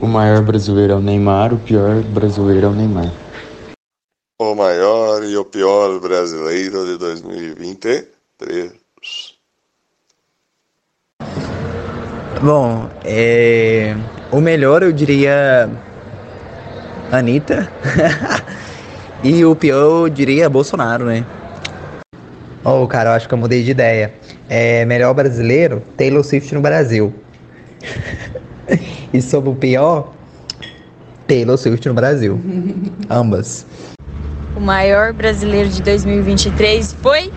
O maior brasileiro é o Neymar, o pior brasileiro é o Neymar. O maior e o pior brasileiro de 2023. Bom, é... o melhor eu diria Anitta. e o pior eu diria Bolsonaro, né? Oh, cara, eu acho que eu mudei de ideia. É melhor brasileiro, Taylor Swift no Brasil. e sobre o pior, Taylor Swift no Brasil. Ambas. O maior brasileiro de 2023 foi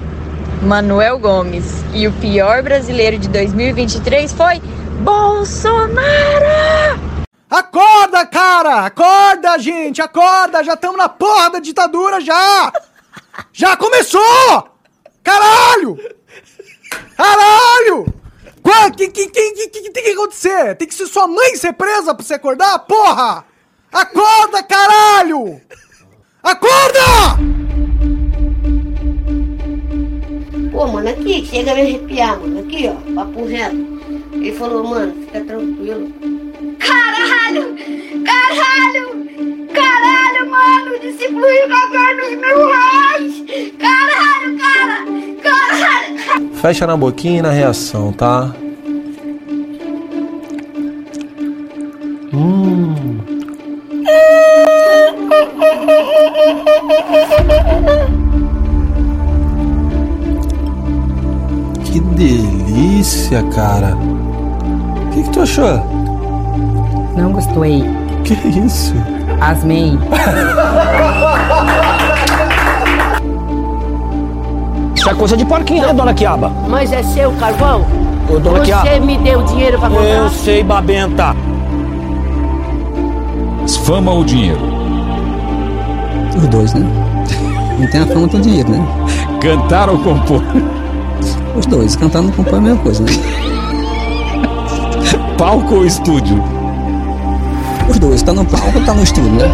Manuel Gomes. E o pior brasileiro de 2023 foi Bolsonaro! Acorda, cara! Acorda, gente! Acorda! Já estamos na porra da ditadura já! Já começou! Caralho! Caralho! O que, que, que, que, que tem que acontecer? Tem que ser sua mãe ser presa pra você acordar? Porra! Acorda, caralho! Acorda! Pô, mano, aqui, chega a me arrepiar, mano. Aqui, ó, papo reto. Ele falou, mano, fica tranquilo. Caralho! Caralho! Caralho, mano! Distribuiu governo mil reais! Caralho, cara! Caralho! Fecha na boquinha e na reação, tá? Hum. Que delícia, cara. O que, que tu achou? Não gostei. Que isso? Asmei. Isso é coisa de porquinho, né, dona Quiaba? Mas é seu carvão? Ô, dona Você Quiaba. me deu dinheiro pra comprar? Eu sei, babenta. Fama ou dinheiro? Os dois, né? Não tem a fama, tem o dinheiro, né? Cantar ou compor? Os dois. Cantar não compõe a mesma coisa, né? Palco ou estúdio? Dois. Tá no palco ou tá no estúdio, né?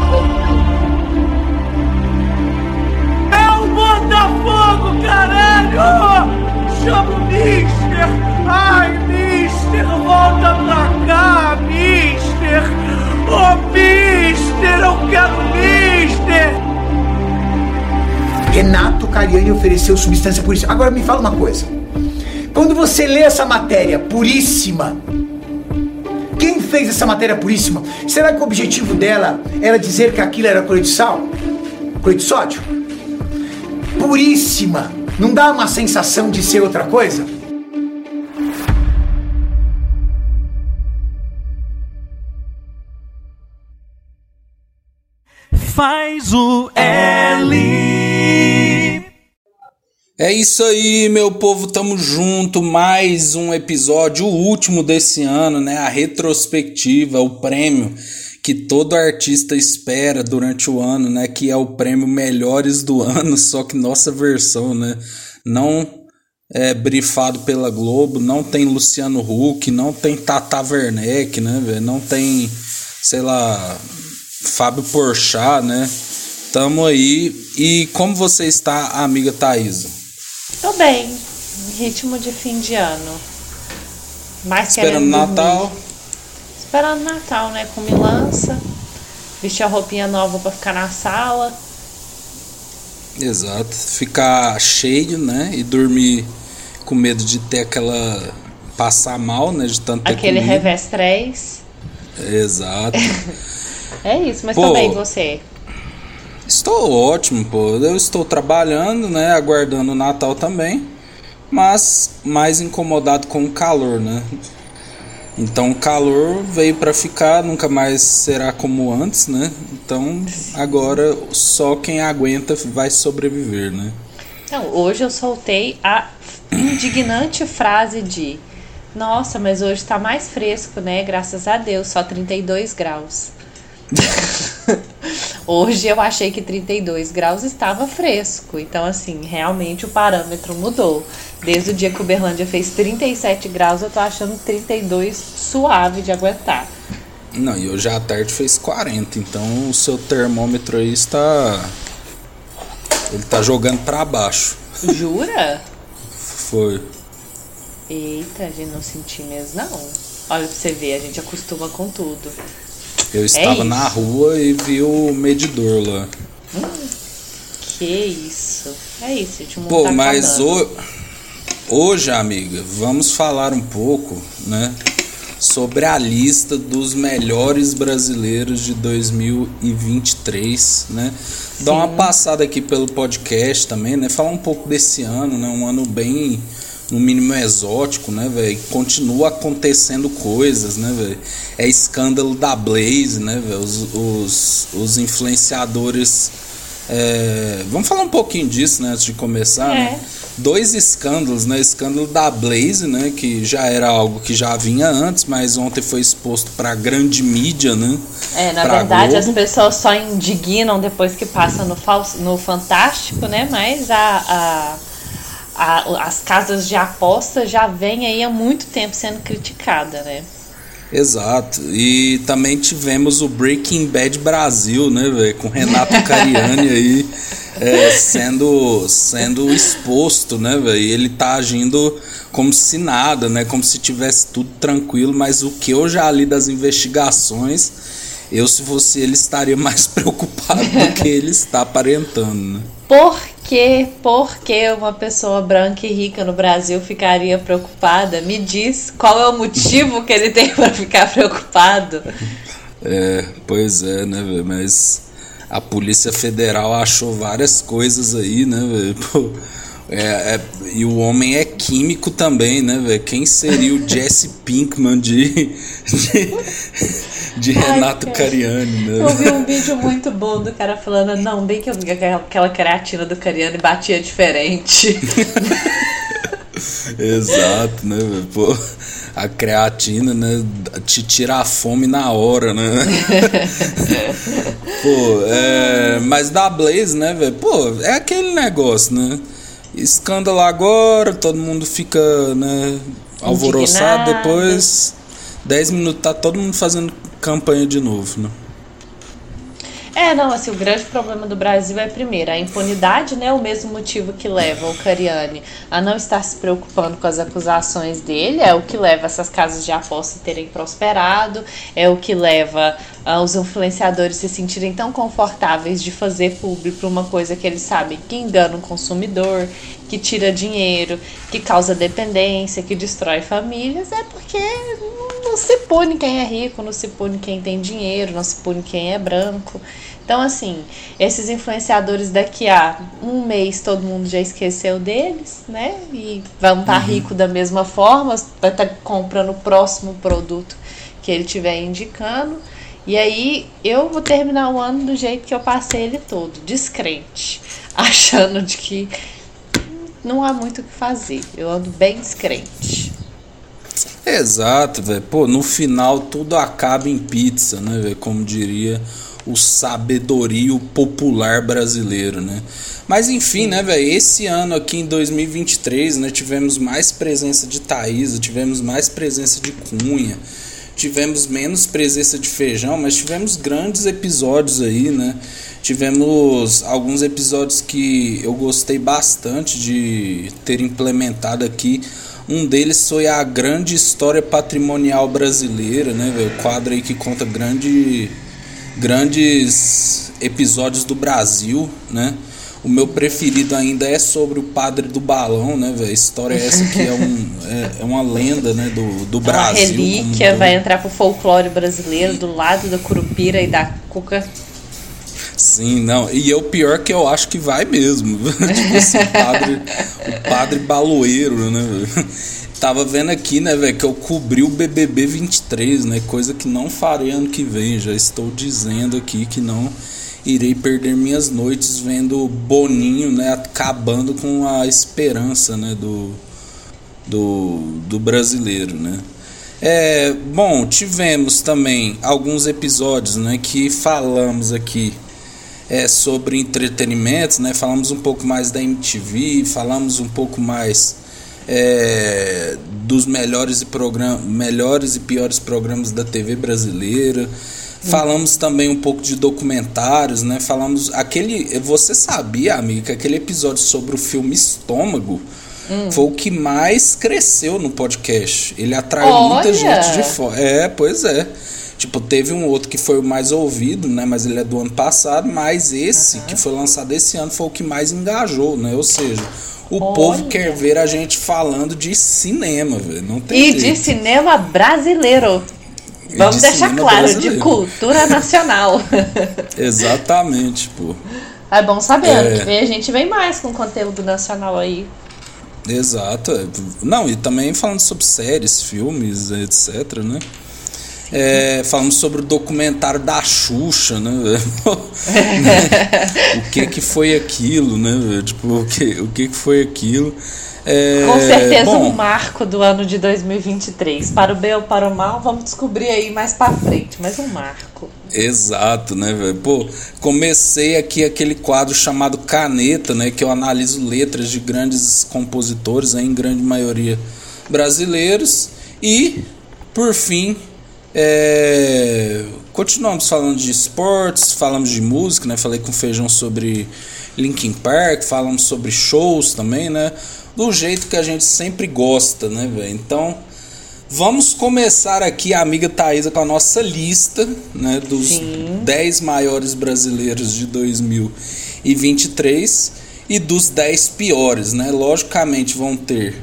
É o Botafogo, caralho! Chama o Mister! Ai, Mister, volta pra cá, Mister! Ô, Mister, eu quero Mister! Renato Cariani ofereceu substância puríssima. Agora me fala uma coisa. Quando você lê essa matéria puríssima, fez essa matéria puríssima? Será que o objetivo dela era dizer que aquilo era cloreto de sal? Cloreto de sódio? Puríssima. Não dá uma sensação de ser outra coisa? Faz o L. É isso aí, meu povo, tamo junto. Mais um episódio, o último desse ano, né? A retrospectiva, o prêmio que todo artista espera durante o ano, né? Que é o prêmio Melhores do Ano, só que nossa versão, né? Não é brifado pela Globo, não tem Luciano Huck, não tem Tata Werneck, né? Não tem, sei lá, Fábio Porchat, né? Tamo aí. E como você está, amiga Thaisa? Tô bem. Ritmo de fim de ano. Mais Esperando. Natal. Esperando Natal, né? Com milança. Vestir a roupinha nova pra ficar na sala. Exato. Ficar cheio, né? E dormir com medo de ter aquela. passar mal, né? De tanto Aquele revés 3. Exato. É isso, mas Pô. tô bem, você. Estou ótimo, pô. Eu estou trabalhando, né? Aguardando o Natal também. Mas mais incomodado com o calor, né? Então o calor veio para ficar, nunca mais será como antes, né? Então agora só quem aguenta vai sobreviver, né? Então, hoje eu soltei a indignante frase de Nossa, mas hoje tá mais fresco, né? Graças a Deus, só 32 graus. Hoje eu achei que 32 graus estava fresco. Então, assim, realmente o parâmetro mudou. Desde o dia que o Berlândia fez 37 graus, eu tô achando 32 suave de aguentar. Não, e hoje à tarde fez 40, então o seu termômetro aí está. Ele tá jogando para baixo. Jura? Foi. Eita, a gente não senti mesmo, não. Olha pra você ver, a gente acostuma com tudo. Eu estava isso. na rua e vi o medidor lá. Que isso. É isso, gente. o Pô, tá mas ho- hoje, amiga, vamos falar um pouco, né, sobre a lista dos melhores brasileiros de 2023, né? Dar uma passada aqui pelo podcast também, né? Falar um pouco desse ano, né? Um ano bem no mínimo exótico, né, velho? Continua acontecendo coisas, né, velho? É escândalo da Blaze, né, velho? Os, os, os influenciadores. é, Vamos falar um pouquinho disso, né, antes de começar, né? Dois escândalos, né? Escândalo da Blaze, né? Que já era algo que já vinha antes, mas ontem foi exposto pra grande mídia, né? É, na pra verdade Globo. as pessoas só indignam depois que passa no, falso, no Fantástico, né? Mas a, a- a- as casas de aposta já vêm aí há muito tempo sendo criticada, né? Exato. E também tivemos o Breaking Bad Brasil, né, velho? Com Renato Cariani aí é, sendo, sendo exposto, né, velho? Ele tá agindo como se nada, né? Como se tivesse tudo tranquilo, mas o que eu já li das investigações, eu, se fosse ele, estaria mais preocupado do que ele está aparentando, né? Por que, por que uma pessoa branca e rica no Brasil ficaria preocupada? Me diz qual é o motivo que ele tem para ficar preocupado. É, pois é, né, velho? Mas a Polícia Federal achou várias coisas aí, né, velho? É, é- e o homem é químico também, né, velho? Quem seria o Jesse Pinkman de, de, de Renato cara. Cariani, né? Eu vi um vídeo muito bom do cara falando, não, bem que eu aquela- aquela creatina do Cariano batia diferente. Exato, né, velho? Pô, a creatina, né, te tira a fome na hora, né? Pô, é, mas da Blaze, né, velho? Pô, é aquele negócio, né? Escândalo agora, todo mundo fica, né, alvoroçado, Indignado. depois 10 minutos tá todo mundo fazendo campanha de novo, né? É, não, assim, o grande problema do Brasil é, primeiro, a impunidade, né? O mesmo motivo que leva o Cariani a não estar se preocupando com as acusações dele, é o que leva essas casas de aposta a terem prosperado, é o que leva ah, os influenciadores se sentirem tão confortáveis de fazer público uma coisa que eles sabem que engana o consumidor, que tira dinheiro, que causa dependência, que destrói famílias, é porque não se pune quem é rico, não se pune quem tem dinheiro, não se pune quem é branco. Então, assim, esses influenciadores daqui a um mês todo mundo já esqueceu deles, né? E vão estar rico da mesma forma, vai estar comprando o próximo produto que ele estiver indicando. E aí eu vou terminar o ano do jeito que eu passei ele todo, descrente, achando de que não há muito o que fazer. Eu ando bem descrente. Exato, velho. Pô, no final tudo acaba em pizza, né, velho? Como diria o sabedorio popular brasileiro, né? Mas enfim, né, velho? Esse ano aqui em 2023, né, tivemos mais presença de Thaís, tivemos mais presença de Cunha, tivemos menos presença de Feijão, mas tivemos grandes episódios aí, né? Tivemos alguns episódios que eu gostei bastante de ter implementado aqui. Um deles foi a grande história patrimonial brasileira, né? O quadro aí que conta grande, grandes episódios do Brasil, né? O meu preferido ainda é sobre o padre do balão, né, velho? A história é essa que é, um, é, é uma lenda, né, do, do É uma Brasil. como um relíquia, vai entrar pro folclore brasileiro do lado da Curupira e da Cuca. Sim, não. E é o pior que eu acho que vai mesmo. tipo esse padre, o padre baloeiro, né? velho? Tava vendo aqui, né, velho, que eu cobri o BBB 23, né? Coisa que não farei ano que vem. Já estou dizendo aqui que não irei perder minhas noites vendo Boninho, né, acabando com a esperança, né, do do, do brasileiro, né? É, bom, tivemos também alguns episódios, né, que falamos aqui é, sobre entretenimento, né? Falamos um pouco mais da MTV, falamos um pouco mais é, dos melhores e, melhores e piores programas da TV brasileira. Falamos também um pouco de documentários, né? Falamos aquele. Você sabia, amiga, que aquele episódio sobre o filme Estômago Hum. foi o que mais cresceu no podcast. Ele atraiu muita Olha! gente de fora. É, pois é. Tipo, teve um outro que foi o mais ouvido, né? Mas ele é do ano passado, mas esse que foi lançado esse ano foi o que mais engajou, né? Ou seja, o Olha. povo quer ver a gente falando de cinema, velho. Não tem E jeito. de cinema brasileiro. Vamos de deixar claro, brasileiro. de cultura nacional. Exatamente, pô. É bom saber, É. que vem a gente vem mais com conteúdo nacional aí. Exato. é. Não, e também falando sobre séries, filmes, etc, né? É, falando sobre o documentário da Xuxa, né? o que que foi aquilo, né? Tipo, o que, o que que foi aquilo? É, Com certeza bom, um marco do ano de 2023. Para o bem ou para o mal, vamos descobrir aí mais pra frente. Mas um marco. Exato, né, velho? Pô, comecei aqui aquele quadro chamado Caneta, né? Que eu analiso letras de grandes compositores, né, em grande maioria brasileiros. E, por fim, é, continuamos falando de esportes, falamos de música, né? Falei com o Feijão sobre Linkin Park, falamos sobre shows também, né? Do jeito que a gente sempre gosta, né, velho? Então, Vamos começar aqui, a amiga Thaisa, com a nossa lista né, dos 10 maiores brasileiros de 2023 e dos 10 piores. Né? Logicamente vão ter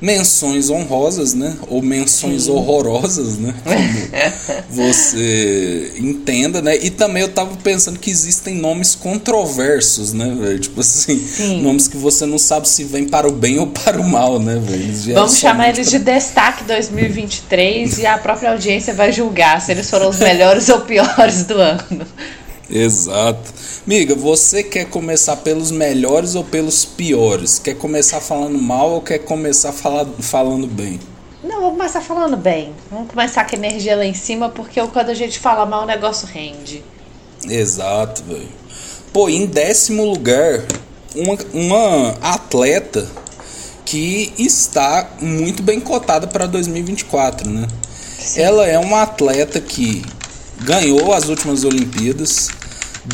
menções honrosas, né? Ou menções Sim. horrorosas, né? Como você entenda, né? E também eu tava pensando que existem nomes controversos, né, velho? Tipo assim, Sim. nomes que você não sabe se vem para o bem ou para o mal, né, velho? Vamos chamar eles de Destaque 2023 e a própria audiência vai julgar se eles foram os melhores ou piores do ano. Exato. Miga, você quer começar pelos melhores ou pelos piores? Quer começar falando mal ou quer começar fala- falando bem? Não, vou começar falando bem. Vamos começar com a energia lá em cima, porque quando a gente fala mal, o negócio rende. Exato, velho. Pô, em décimo lugar, uma, uma atleta que está muito bem cotada para 2024, né? Ela é uma atleta que ganhou as últimas Olimpíadas,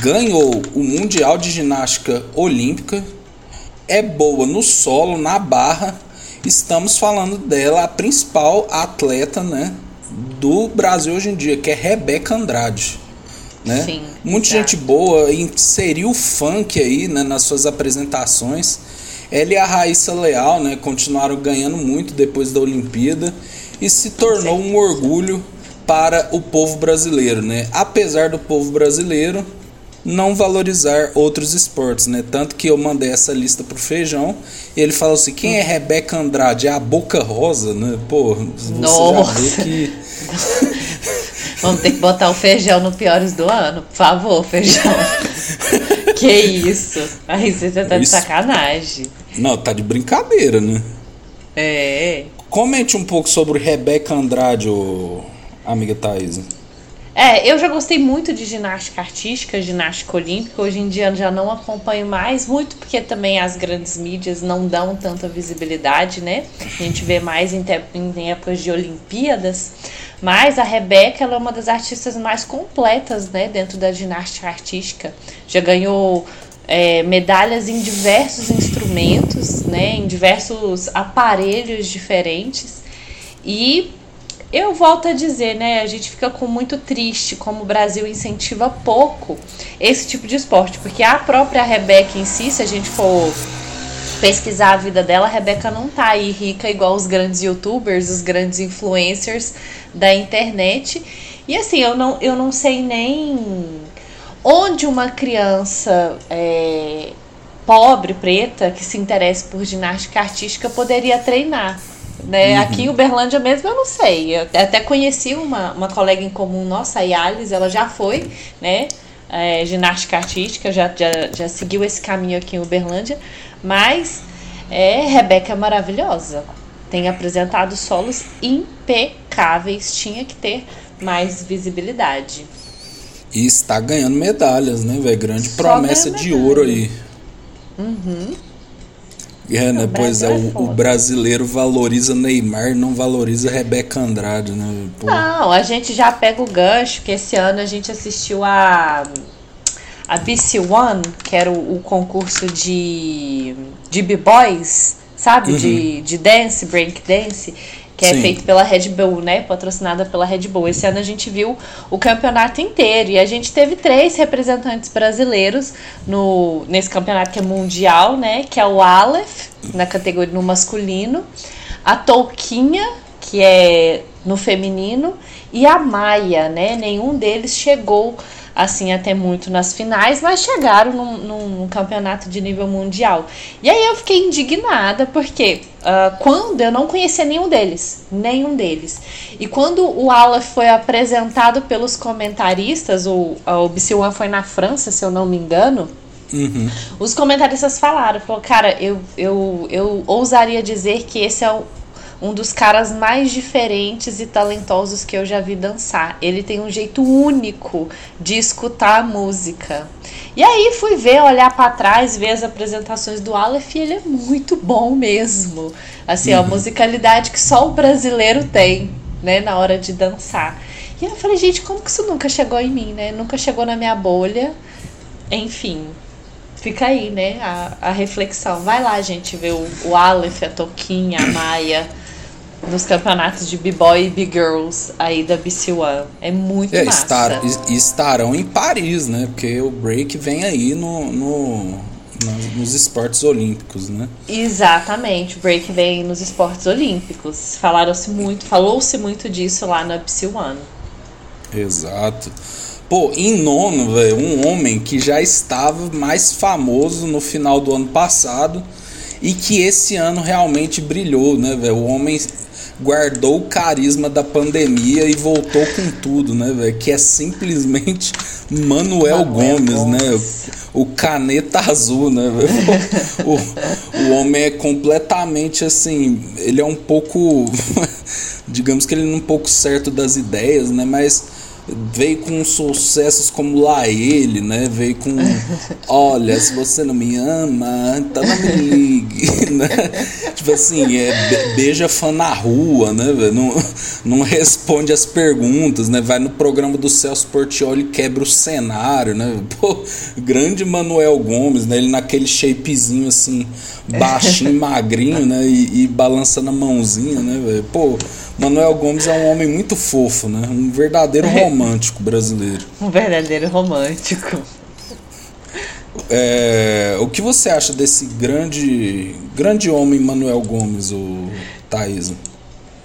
ganhou o Mundial de Ginástica Olímpica, é boa no solo, na barra. Estamos falando dela, a principal atleta, né, do Brasil hoje em dia, que é Rebeca Andrade. Né? Sim, Muita gente boa, inseriu o funk aí né, nas suas apresentações. Ela e a Raíssa Leal né, continuaram ganhando muito depois da Olimpíada e se tornou um orgulho para o povo brasileiro, né? Apesar do povo brasileiro não valorizar outros esportes, né? Tanto que eu mandei essa lista pro Feijão e ele falou assim: quem é Rebeca Andrade? É a Boca Rosa, né? Pô, você Nossa. já vê que. Vamos ter que botar o feijão no piores do ano. Por favor, feijão. que isso? Aí você tá de sacanagem. Não, tá de brincadeira, né? É. Comente um pouco sobre Rebeca Andrade, ô, amiga Thaís. É, eu já gostei muito de ginástica artística, ginástica olímpica. Hoje em dia já não acompanho mais, muito porque também as grandes mídias não dão tanta visibilidade, né? A gente vê mais em, em épocas de Olimpíadas. Mas a Rebeca ela é uma das artistas mais completas, né, dentro da ginástica artística. Já ganhou é, medalhas em diversos instrumentos, né, em diversos aparelhos diferentes. E eu volto a dizer, né? A gente fica com muito triste como o Brasil incentiva pouco esse tipo de esporte, porque a própria Rebeca em si, se a gente for pesquisar a vida dela, a Rebeca não tá aí rica igual os grandes youtubers, os grandes influencers da internet. E assim, eu não, eu não sei nem onde uma criança é, pobre, preta, que se interessa por ginástica artística poderia treinar. Né? Uhum. Aqui em Uberlândia mesmo eu não sei. Eu até conheci uma, uma colega em comum nossa, a Yalis, ela já foi, né? é, ginástica artística, já, já, já seguiu esse caminho aqui em Uberlândia, mas é, Rebeca é maravilhosa. Tem apresentado solos impecáveis, tinha que ter mais visibilidade. E está ganhando medalhas, né, velho? Grande Só promessa de ouro aí. Uhum. O Pois é, é o, o brasileiro valoriza Neymar, não valoriza Rebeca Andrade, né? Pô, Não, a gente já pega o gancho, que esse ano a gente assistiu a a BC One, que era o, o concurso de, de B-Boys, sabe? Uhum. De, de dance, break dance. Que é Sim. feito pela Red Bull, né? Patrocinada pela Red Bull. Esse ano a gente viu o campeonato inteiro e a gente teve três representantes brasileiros no, nesse campeonato que é mundial, né? Que é o Aleph, na categoria no masculino, a Touquinha, que é no feminino, e a Maia, né? Nenhum deles chegou assim até muito nas finais, mas chegaram num, num- num campeonato de nível mundial. E aí eu fiquei indignada porque ah, quando eu não conhecia nenhum deles, nenhum deles. E quando o Aleph foi apresentado pelos comentaristas, o, o BC1 foi na França, se eu não me engano. Uhum. Os comentaristas falaram, falou, cara, eu, eu, eu ousaria dizer que esse é o- um dos caras mais diferentes e talentosos que eu já vi dançar. Ele tem um jeito único de escutar a música. E aí fui ver, olhar pra trás, ver as apresentações do Aleph e ele é muito bom mesmo. Assim, é Uhum. musicalidade que só o brasileiro tem, né, na hora de dançar. E eu falei, gente, como que isso nunca chegou em mim, né? Nunca chegou na minha bolha. Enfim, fica aí, né, a, a reflexão. Vai lá, gente, ver o, o Aleph, a Toquinha, a Maia nos campeonatos de B-Boy e B-Girls aí da BC1. É muito É, massa. estar, es- estarão em Paris, né? Porque o break vem aí no, no- no- nos esportes olímpicos, né? Exatamente, o break vem nos esportes olímpicos. Falaram-se muito, falou-se muito disso lá na BC1. Exato. Pô, em nono, velho, um homem que já estava mais famoso no final do ano passado e que esse ano realmente brilhou, né, velho? O homem guardou o carisma da pandemia e voltou com tudo, né, velho? Que é simplesmente Manuel, Gomes, né? O, o caneta azul, né, velho? O, o homem é completamente assim, ele é um pouco digamos que ele é um pouco certo das ideias, né, mas veio com sucessos como Lá Ele, né? Veio com Olha, se você não me ama, então não me ligue, né? Tipo assim, é, be- beija fã na rua, né? Não, não responde as perguntas, né? Vai no programa do Celso Portioli e quebra o cenário, né? Pô, grande Manuel Gomes, né? Ele naquele shapezinho assim, baixinho, magrinho, né? E, e balançando a mãozinha, né, velho? Pô, Manuel Gomes é um homem muito fofo, né? Um verdadeiro romântico brasileiro. Um verdadeiro romântico. É, o que você acha desse grande grande homem Manuel Gomes, o Thaís?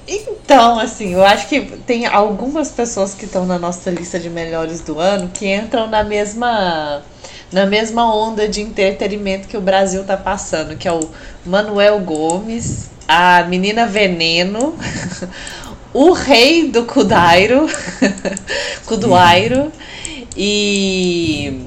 Então, assim, eu acho que tem algumas pessoas que estão na nossa lista de melhores do ano que entram na mesma na mesma onda de entretenimento que o Brasil tá passando, que é o Manuel Gomes, a menina Veneno, o rei do Kudairo, Kuduairo e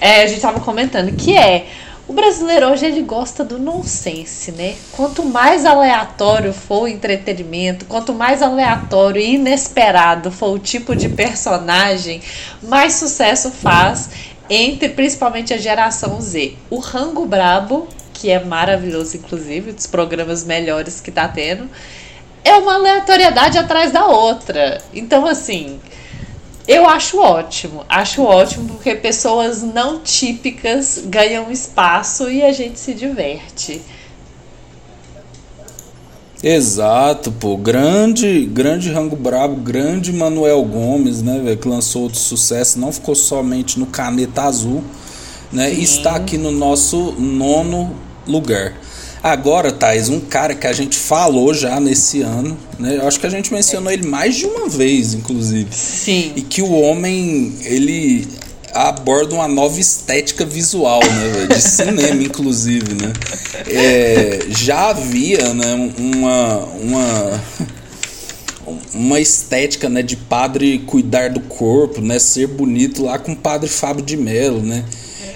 é, a gente tava comentando que é o brasileiro hoje ele gosta do nonsense, né? Quanto mais aleatório for o entretenimento, quanto mais aleatório e inesperado for o tipo de personagem, mais sucesso faz entre principalmente a geração Z. O Rango Brabo, que é maravilhoso inclusive, dos programas melhores que tá tendo, é uma aleatoriedade atrás da outra. Então assim, eu acho ótimo, acho ótimo porque pessoas não típicas ganham espaço e a gente se diverte. Exato, pô. Grande, grande Rango Brabo, grande Manuel Gomes, né, velho, que lançou outro sucesso, não ficou somente no Caneta Azul, né? E está aqui no nosso nono lugar. Agora, Thais, um cara que a gente falou já nesse ano, né? Eu acho que a gente mencionou ele mais de uma vez, inclusive. Sim. E que o homem, ele aborda uma nova estética visual, né? De cinema, inclusive, né? É, já havia, né, uma, uma, uma estética, né, de padre cuidar do corpo, né? Ser bonito lá com o padre Fábio de Mello, né?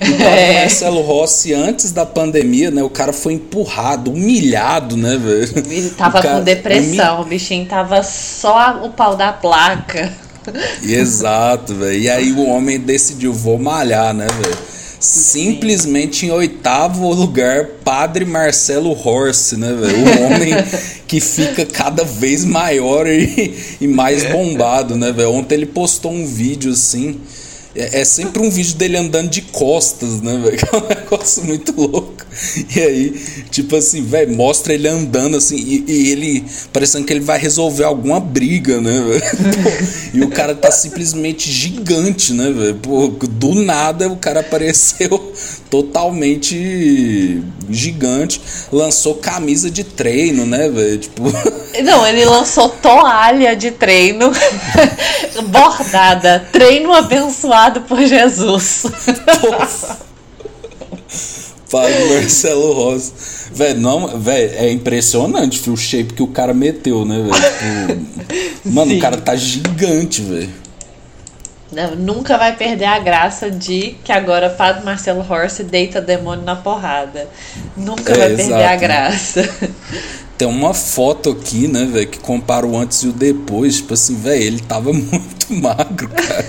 E o padre É. Marcelo Rossi, antes da pandemia, né? O cara foi empurrado, humilhado, né, velho? Ele tava cara- com depressão, o bichinho tava só o pau da placa. Exato, velho. E aí o homem decidiu, vou malhar, né, velho? Simplesmente em oitavo lugar, Padre Marcelo Horse, né, velho? O homem que fica cada vez maior e, e mais bombado, né, velho? Ontem ele postou um vídeo assim. É, é sempre um vídeo dele andando de costas, né, velho? É um negócio muito louco. E aí, tipo assim, velho, mostra ele andando assim, e, e, ele parecendo que ele vai resolver alguma briga, né, E o cara tá simplesmente gigante, né, velho? Do nada o cara apareceu totalmente gigante, lançou camisa de treino, né, velho? Tipo. Não, ele lançou toalha de treino bordada, treino abençoado por Jesus. Padre Marcelo Rossi. Velho, não, velho, é impressionante filho, o shape que o cara meteu, né, velho? Tipo, mano, Sim. o cara tá gigante, velho. Nunca vai perder a graça de que agora Padre Marcelo Horst deita demônio na porrada. Nunca é, vai exato. perder a graça. Tem uma foto aqui, né, velho, que compara o antes e o depois. Tipo assim, velho, ele tava muito magro, cara.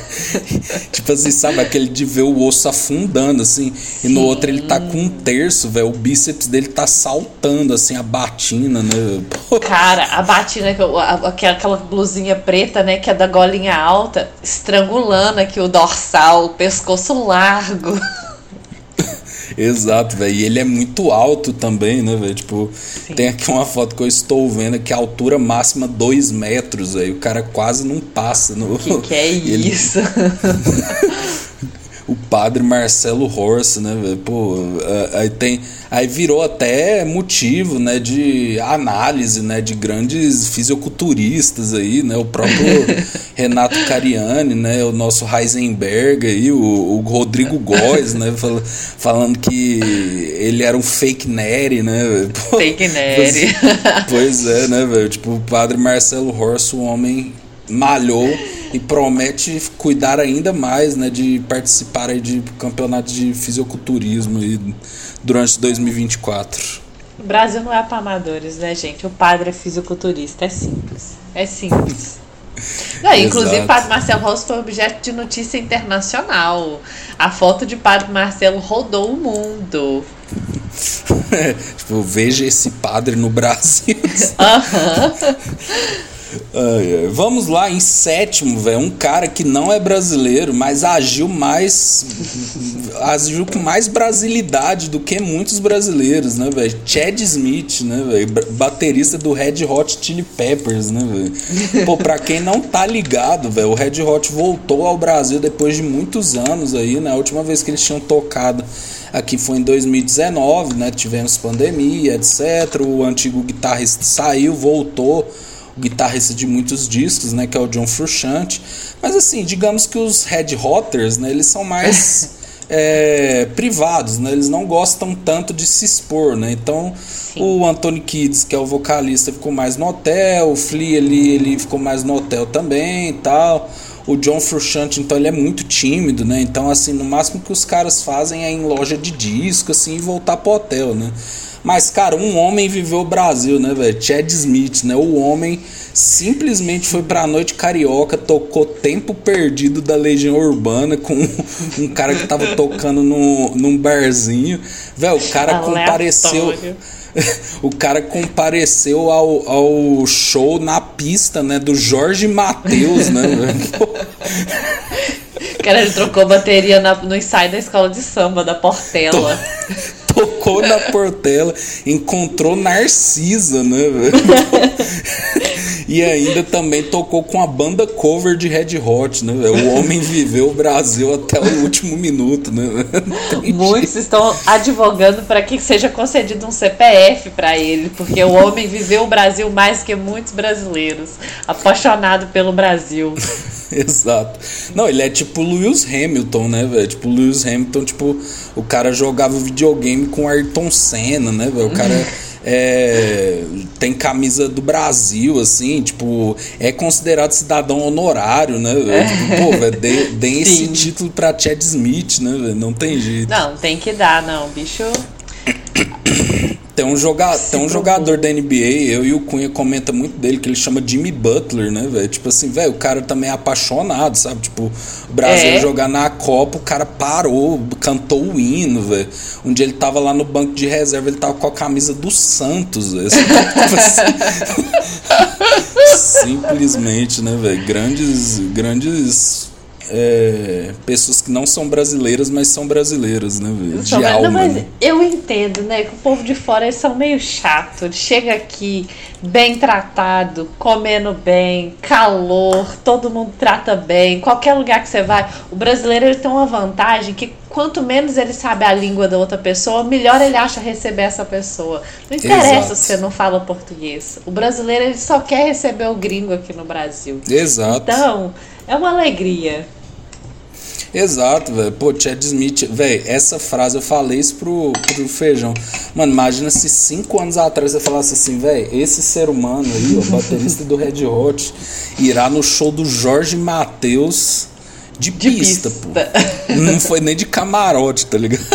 tipo assim, sabe, aquele de ver o osso afundando, assim. Sim. E no outro ele tá com um terço, velho. O bíceps dele tá saltando, assim, a batina, né? Cara, a batina, aquela blusinha preta, né, que é da golinha alta, estrangulando aqui o dorsal, o pescoço largo. Exato, velho. E ele é muito alto também, né, velho? Tipo, Sim. tem aqui uma foto que eu estou vendo que a altura máxima 2 metros, velho. O cara quase não passa no. Que que é isso? o padre Marcelo Horst, né? Pô, aí tem. Aí virou até motivo, né, de análise, né, de grandes fisiculturistas aí, né? O próprio Renato Cariani, né? O nosso Heisenberg aí, o, o Rodrigo Góes, né? falando que ele era um fake nerd, né? Pô, fake nerd. Pois, pois é, né, velho? Tipo, o padre Marcelo Horst, o homem malhou e promete cuidar ainda mais né, de participar aí de campeonatos de fisiculturismo aí durante 2024. O Brasil não é para amadores, né, gente? O padre é fisiculturista, é simples. É simples. Não, inclusive, o Padre Marcelo Rossi foi objeto de notícia internacional. A foto de Padre Marcelo rodou o mundo. É, tipo, veja esse padre no Brasil. Aham. Ai, ai. Vamos lá, em sétimo, velho. Um cara que não é brasileiro, mas agiu mais. agiu com mais brasilidade do que muitos brasileiros, né, velho? Chad Smith, né, velho? Baterista do Red Hot Chili Peppers, né, velho? Pô, pra quem não tá ligado, velho, o Red Hot voltou ao Brasil depois de muitos anos aí, né? A última vez que eles tinham tocado aqui foi em 2019, né? Tivemos pandemia, etc. O antigo guitarrista saiu, voltou guitarrista de muitos discos, né, que é o John Frusciante. Mas assim, digamos que os Red Hotters, né, eles são mais é, privados, né? Eles não gostam tanto de se expor, né? Então, Sim. o Anthony Kids, que é o vocalista, ficou mais no hotel, o Flea ali, ele ficou mais no hotel também e tal. O John Frusciante, então, ele é muito tímido, né? Então, assim, no máximo que os caras fazem é em loja de disco, assim, e voltar pro hotel, né? Mas, cara, um homem viveu o Brasil, né, velho? Chad Smith, né? O homem simplesmente foi pra noite carioca, tocou Tempo Perdido da Legião Urbana com um cara que tava tocando no, num barzinho. Velho, o cara compareceu. o cara compareceu ao, ao show na pista, né, do Jorge Matheus, né, Cara, ele trocou bateria na, no ensaio da escola de samba da Portela. Tocou na Portela, encontrou Narcisa, né, e ainda também tocou com a banda cover de Red Hot, né, O homem viveu o Brasil até o último minuto, né? Muitos jeito. estão advogando para que seja concedido um CPF para ele, porque o homem viveu o Brasil mais que muitos brasileiros, apaixonado pelo Brasil. Exato. Não, ele é tipo Lewis Hamilton, né, velho? Tipo, Lewis Hamilton, tipo, o cara jogava videogame com Ayrton Senna, né, velho? O cara é, tem camisa do Brasil, assim, tipo, é considerado cidadão honorário, né? É. Tipo, pô, velho, dê, esse título pra Chad Smith, né, velho? Não tem jeito. Não, tem que dar, não, bicho. Tem um, joga tem um jogador da NBA, eu e o Cunha comenta muito dele, que ele chama Jimmy Butler, né, velho? Tipo assim, velho, o cara também é apaixonado, sabe? Tipo, o Brasil é. jogar na Copa, o cara parou, cantou o hino, velho. Um dia ele tava lá no banco de reserva, ele tava com a camisa do Santos, velho. Tipo assim, simplesmente, né, velho? Grandes, grandes é, pessoas que não são brasileiras, mas são brasileiras, né, velho? De São- não, alma. mas né? eu entendo, né? Que o povo de fora eles são meio chato. Chega aqui bem tratado, comendo bem, calor, todo mundo trata bem. Qualquer lugar que você vai, o brasileiro ele tem uma vantagem que quanto menos ele sabe a língua da outra pessoa, melhor ele acha receber essa pessoa. Não interessa Exato. se você não fala português. O brasileiro ele só quer receber o gringo aqui no Brasil. Exato. Então, é uma alegria. Exato, velho. Pô, Chad Smith, velho, essa frase eu falei isso pro, pro feijão. Mano, imagina se cinco anos atrás você falasse assim, velho, esse ser humano aí, o baterista do Red Hot, irá no show do Jorge Matheus de, pista, pô. Não foi nem de camarote, tá ligado?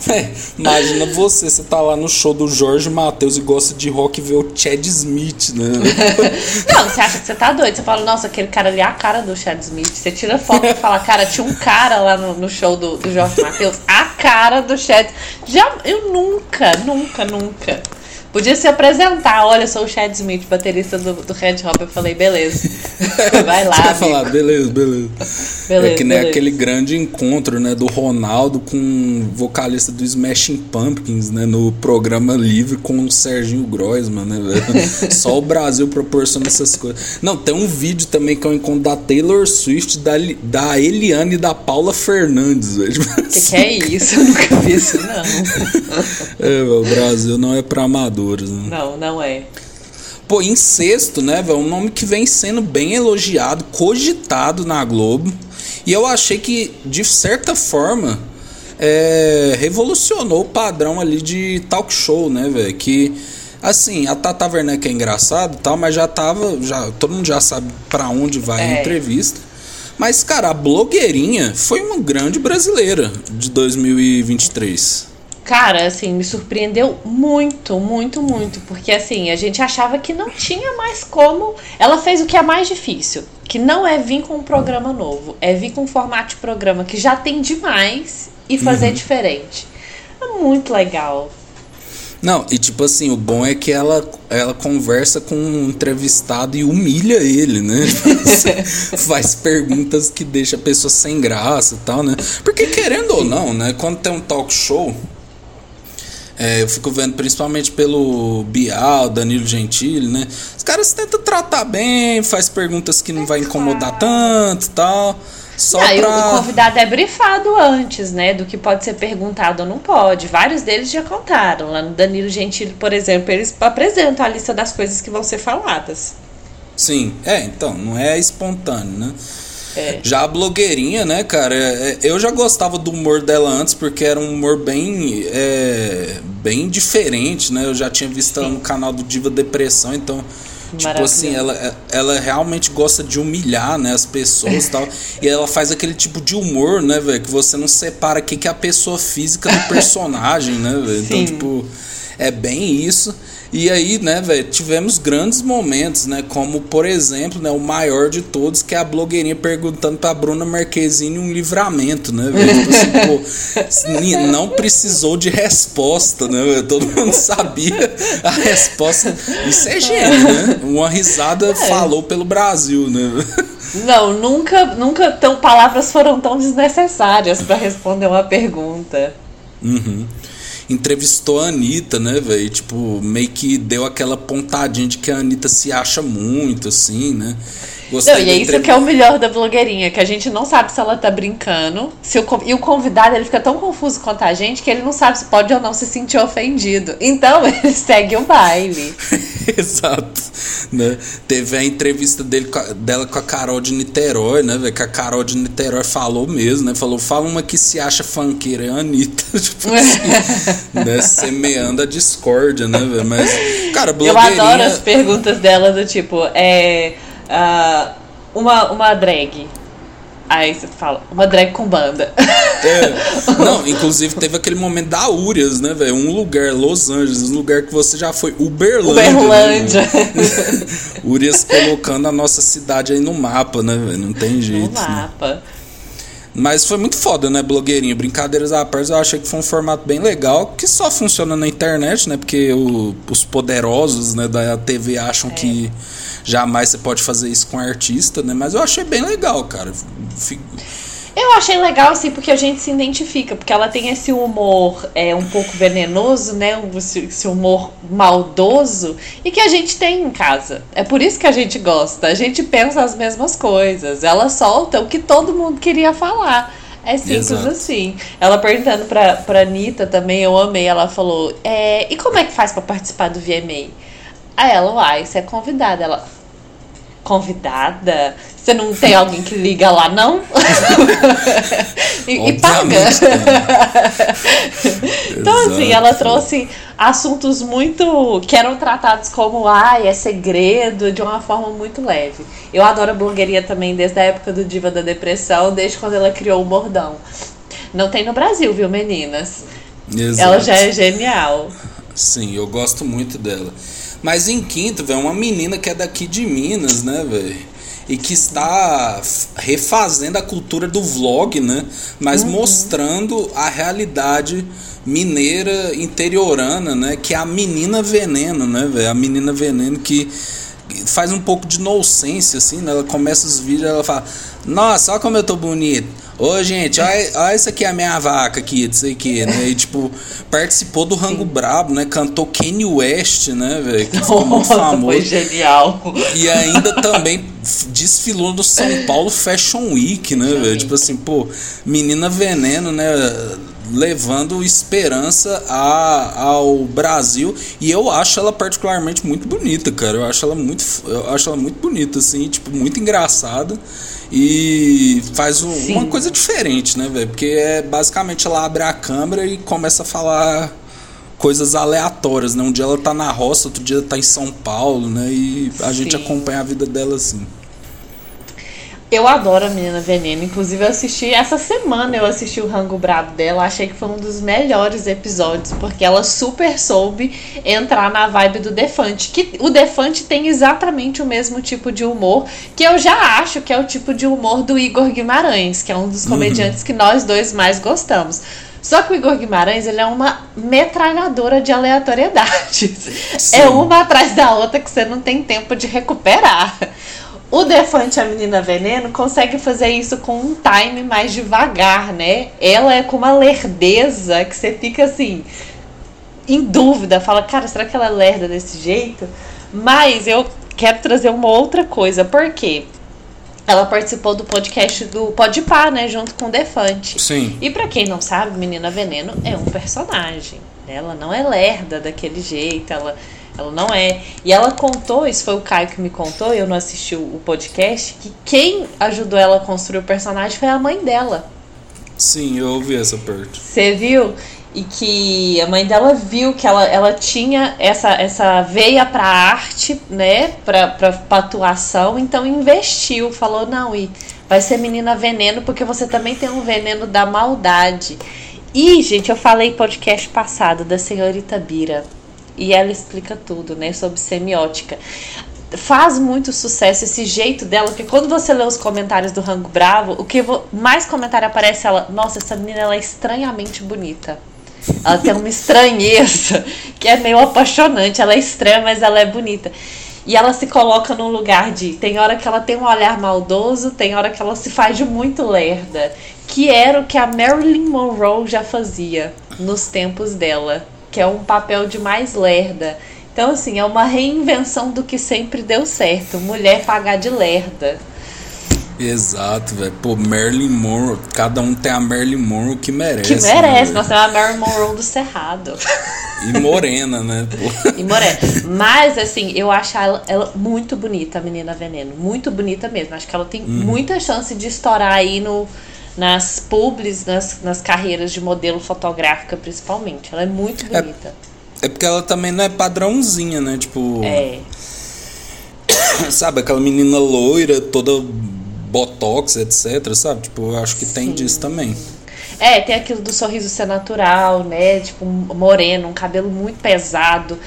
Véi, imagina você, você tá lá no show do Jorge Matheus e gosta de rock e vê o Chad Smith, né? Não, você acha que você tá doido? Você fala, nossa, aquele cara ali é a cara do Chad Smith. Você tira foto e fala, cara, tinha um cara lá no, no show do, do Jorge Matheus, a cara do Chad. Já, eu nunca, nunca, nunca. Podia se apresentar, olha, eu sou o Chad Smith, baterista do, do Red Hop. Eu falei, beleza. Vai lá, vai falar, beleza, beleza. Beleza, é que nem beleza. aquele grande encontro, né, do Ronaldo com o vocalista do Smashing Pumpkins, né, no programa livre com o Serginho Groisman, né, velho? Só o Brasil proporciona essas coisas. Não, tem um vídeo também que é o encontro da Taylor Swift, da, da Eliane e da Paula Fernandes, velho. O que, que é isso? Eu nunca vi isso, não. É, o Brasil não é pra amadores, né? Não, não é. Pô, incesto, né, velho? Um nome que vem sendo bem elogiado, cogitado na Globo. E eu achei que, de certa forma, é, revolucionou o padrão ali de talk show, né, velho? Que, assim, a Tata Werneck é engraçado e tal, mas já tava. Já, todo mundo já sabe pra onde vai a É. entrevista. Mas, cara, a blogueirinha foi uma grande brasileira de 2023. Cara, assim, me surpreendeu muito, muito, muito. Porque, assim, a gente achava que não tinha mais como. Ela fez o que é mais difícil, que não é vir com um programa novo, é vir com um formato de programa que já tem demais e fazer Uhum. diferente. É muito legal. Não, e tipo assim, o bom é que ela, ela conversa com um entrevistado e humilha ele, né? Assim, Faz perguntas que deixa a pessoa sem graça e tal, né? Porque querendo ou não, né? Quando tem um talk show, é, eu fico vendo principalmente pelo Bial, Danilo Gentili, né? Os caras tentam tratar bem, faz perguntas que não vai incomodar tanto e tal. Só Ah, e o- pra... o convidado é brifado antes, né? Do que pode ser perguntado ou não pode. Vários deles já contaram. Lá no Danilo Gentili, por exemplo, eles apresentam a lista das coisas que vão ser faladas. Sim, é, então, não é espontâneo, né? É. Já a blogueirinha, né, cara, é, eu já gostava do humor dela antes, porque era um humor bem, é, bem diferente, né? Eu já tinha visto ela no canal do Diva Depressão, então, tipo assim, ela, ela realmente gosta de humilhar, né, as pessoas e tal. E ela faz aquele tipo de humor, né, velho, que você não separa o que, que é a pessoa física do personagem, né, velho? Então, tipo, é bem isso. E aí, né, velho, tivemos grandes momentos, né? Como, por exemplo, né, o maior de todos, que é a blogueirinha perguntando pra Bruna Marquezine um livramento, né, velho? Tipo assim, não precisou de resposta, né, velho? Todo mundo sabia a resposta. Isso é gênio, né? Uma risada falou pelo Brasil, né? Não, nunca, nunca tão, palavras foram tão desnecessárias para responder uma pergunta. Uhum. Entrevistou a Anitta, né, velho? Tipo, meio que deu aquela pontadinha de que a Anitta se acha muito, assim, né? Gostei Não, e é isso que é o melhor da blogueirinha, que a gente não sabe se ela tá brincando. Se o, e o convidado ele fica tão confuso quanto a gente que ele não sabe se pode ou não se sentir ofendido. Então ele segue o baile. Exato. Né? Teve a entrevista dele, dela com a Carol de Niterói, né? Que a Carol de Niterói falou mesmo, né? Falou, fala uma que se acha funkeira, é a Anitta. tipo assim, né? Semeando a discórdia, né, velho? Mas, cara, Eu blogueirinha... adoro as perguntas dela do tipo, é. Ah, uma, uma drag. Aí você fala, uma drag com banda. É. Não, inclusive teve aquele momento da Urias, né, velho? Um lugar, Los Angeles, um lugar que você já foi, Uberlândia. Uberlândia. Né, velho? Urias colocando a nossa cidade aí no mapa, né, velho? Não tem No jeito. né? mapa. Mas foi muito foda, né, blogueirinho? Brincadeiras à parte, eu achei que foi um formato bem legal, que só funciona na internet, né? Porque o, os poderosos né, da TV acham É. que jamais você pode fazer isso com artista, né? Mas eu achei bem legal, cara. Fi- Eu achei legal, assim, porque a gente se identifica, porque ela tem esse humor é, um pouco venenoso, né? Esse humor maldoso, e que a gente tem em casa. É por isso que a gente gosta. A gente pensa as mesmas coisas. Ela solta o que todo mundo queria falar. É simples Exato. assim. Ela perguntando pra, pra Anitta também, eu amei. Ela falou: é, E como é que faz pra participar do VMA? Aí ela, uai, você é convidada. Ela, convidada? Você não tem alguém que liga lá, não? e, e paga. então, assim, ela trouxe assuntos muito. que eram tratados como, ai, é segredo, de uma forma muito leve. Eu adoro a blogueirinha também desde a época do Diva da Depressão, desde quando ela criou o bordão. Não tem no Brasil, viu, meninas? Exato. Ela já é genial. Sim, eu gosto muito dela. Mas em quinto, velho, uma menina que é daqui de Minas, né, velho? E que está refazendo a cultura do vlog, né? Mas mostrando a realidade mineira interiorana, né? Que é a menina veneno, né, velho? A menina veneno que faz um pouco de inocência, assim, né? Ela começa os vídeos ela fala: Nossa, olha como eu tô bonito. Ô, gente, olha, olha isso aqui a minha vaca aqui, não sei o que, né? E, tipo, participou do Rango Brabo, né? Cantou Kanye West, né, velho? Que ficou muito famoso. foi genial. E ainda também desfilou no São Paulo Fashion Week, né, velho? Tipo assim, pô, menina veneno, né? Levando esperança a, ao Brasil. E eu acho ela particularmente muito bonita, cara. Eu acho ela muito, eu acho ela muito bonita, assim, tipo, muito engraçada. E faz um- uma coisa diferente, né, velho? Porque é basicamente ela abre a câmera e começa a falar coisas aleatórias, né? Um dia ela tá na roça, outro dia ela tá em São Paulo, né? E a gente Sim. acompanha a vida dela assim. Eu adoro a Menina Veneno. Inclusive, eu assisti essa semana, eu assisti o Rango Brabo dela. Achei que foi um dos melhores episódios, porque ela super soube entrar na vibe do Defante. Que o Defante tem exatamente o mesmo tipo de humor, que eu já acho que é o tipo de humor do Igor Guimarães, que é um dos Uhum. comediantes que nós dois mais gostamos. Só que o Igor Guimarães, ele é uma metralhadora de aleatoriedades. É uma atrás da outra que você não tem tempo de recuperar. O Defante, a menina veneno, consegue fazer isso com um time mais devagar, né? Ela é com uma lerdeza que você fica assim, em dúvida, fala, cara, será que ela é lerda desse jeito? Mas eu quero trazer uma outra coisa, por quê? Ela participou do podcast do Podpah, né, junto com o Defante. Sim. E pra quem não sabe, Menina Veneno é um personagem. né? Ela não é lerda daquele jeito, ela, ela não é. E ela contou, isso foi o Caio que me contou, eu não assisti o podcast, que quem ajudou ela a construir o personagem foi a mãe dela. Sim, eu ouvi essa parte. Você viu? E que a mãe dela viu que ela, ela tinha essa, essa veia pra arte, né? Pra, pra, pra atuação, então investiu, falou, não, e vai ser menina veneno, porque você também tem um veneno da maldade. E, gente, eu falei podcast passado da senhorita Bira. E ela explica tudo, né? Sobre semiótica faz muito sucesso esse jeito dela, porque quando você lê os comentários do Rango Bravo, o que mais comentário aparece ela, nossa, essa menina ela é estranhamente bonita. Ela tem uma estranheza que é meio apaixonante. Ela é estranha, mas ela é bonita. E ela se coloca num lugar de. Tem hora que ela tem um olhar maldoso, tem hora que ela se faz de muito lerda. Que era o que a Marilyn Monroe já fazia nos tempos dela. Que é um papel de mais lerda. Então, assim, é uma reinvenção do que sempre deu certo. Mulher pagar de lerda. Exato, velho. Pô, Marilyn Monroe, cada um tem a Marilyn Monroe que merece. Que merece. né, Nossa, é a Marilyn Monroe do Cerrado. E morena, né? Pô. E morena. Mas, assim, eu acho ela, ela muito bonita, a menina veneno. Muito bonita mesmo. Acho que ela tem Uhum. muita chance de estourar aí no, nas publis, nas, nas carreiras de modelo fotográfica, principalmente. Ela é muito bonita. É porque ela também não é padrãozinha, né? Tipo. É. Sabe, aquela menina loira, toda botox, etc, sabe? Tipo, eu acho que tem disso também. É, tem aquilo do sorriso ser natural, né? Tipo, moreno, um cabelo muito pesado,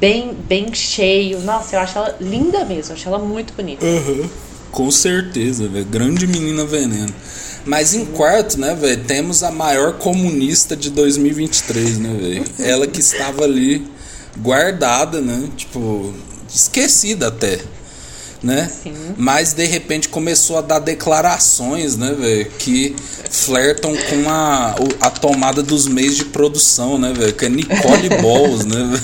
bem, bem cheio. Nossa, eu acho ela linda mesmo, eu acho ela muito bonita. Uhum. Com certeza, velho. Grande menina veneno. Mas em quarto, né, velho, temos a maior comunista de 2023, né, velho? Ela que estava ali guardada, né? Tipo, esquecida até né? Sim. Mas de repente começou a dar declarações, né, velho, que flertam com a, a tomada dos meios de produção, né, velho? Que é Nicole Balls, né?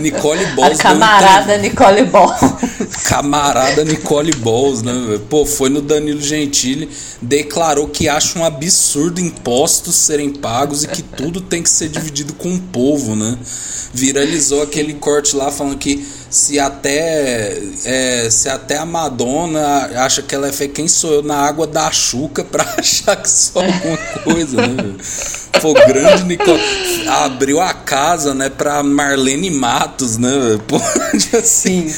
Nicole Balls. A camarada um... Nicole Balls. Camarada Nicole Balls, né, velho? Pô, foi no Danilo Gentili, declarou que acha um absurdo impostos serem pagos e que tudo tem que ser dividido com o povo, né? Viralizou aquele corte lá falando que se até é, se até a Madonna acha que ela é fé, quem sou eu na água da Chuca pra achar que sou alguma coisa, né? Pô, grande Nicole abriu a casa, né, pra Marlene Matos, né? Pô, assim,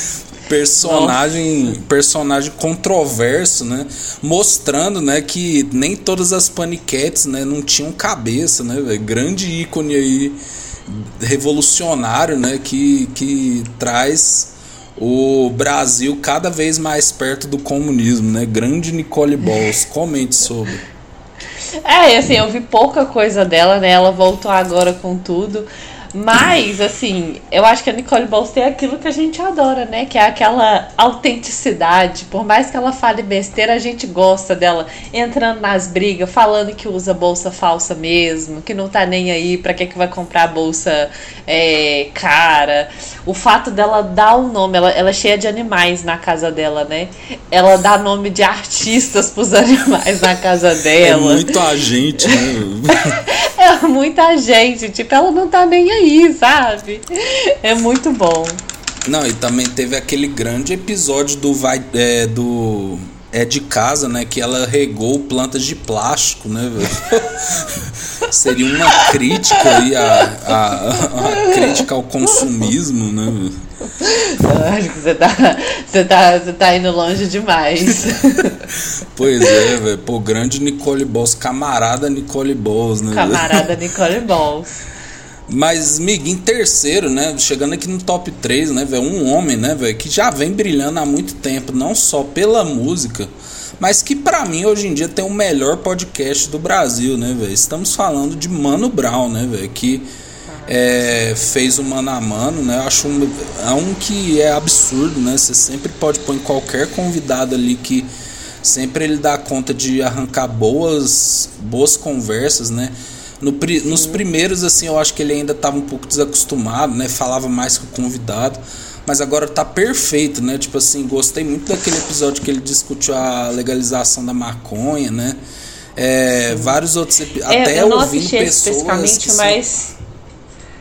personagem Nossa. personagem controverso, né? Mostrando, né, que nem todas as paniquetes, né, não tinham cabeça, né, véio? Grande ícone aí revolucionário, né, que, que traz o Brasil cada vez mais perto do comunismo, né? Grande Nicole Balls, comente sobre. É, assim, eu vi pouca coisa dela, né? Ela voltou agora com tudo. Mas, assim, eu acho que a Nicole Balls tem aquilo que a gente adora, né? Que é aquela autenticidade. Por mais que ela fale besteira, a gente gosta dela entrando nas brigas, falando que usa bolsa falsa mesmo, que não tá nem aí pra que, que vai comprar bolsa é, cara. O fato dela dar o nome, ela, ela é cheia de animais na casa dela, né? Ela dá nome de artistas pros animais na casa dela. É muita gente, né? é muita gente. Tipo, ela não tá nem aí aí, sabe? É muito bom. Não, e também teve aquele grande episódio do vai é, do é de casa, né, que ela regou plantas de plástico, né, Seria uma crítica aí a, a, a, crítica ao consumismo, né? Acho que você tá, você tá, você tá indo longe demais. pois é, velho. Pô, grande Nicole Balls, camarada Nicole Balls, né? Camarada Nicole Balls. Mas, Mig, em terceiro, né? Chegando aqui no top 3, né, velho? Um homem, né, velho? Que já vem brilhando há muito tempo, não só pela música, mas que para mim hoje em dia tem o melhor podcast do Brasil, né, velho? Estamos falando de Mano Brown, né, velho? Que é, fez o mano a mano, né? Eu acho um, é um que é absurdo, né? Você sempre pode pôr em qualquer convidado ali que sempre ele dá conta de arrancar boas, boas conversas, né? No, nos primeiros, assim, eu acho que ele ainda estava um pouco desacostumado, né? Falava mais com o convidado. Mas agora tá perfeito, né? Tipo assim, gostei muito daquele episódio que ele discutiu a legalização da maconha, né? É, vários outros episódios. É, até eu não ouvindo assisti pessoas. Especificamente, mas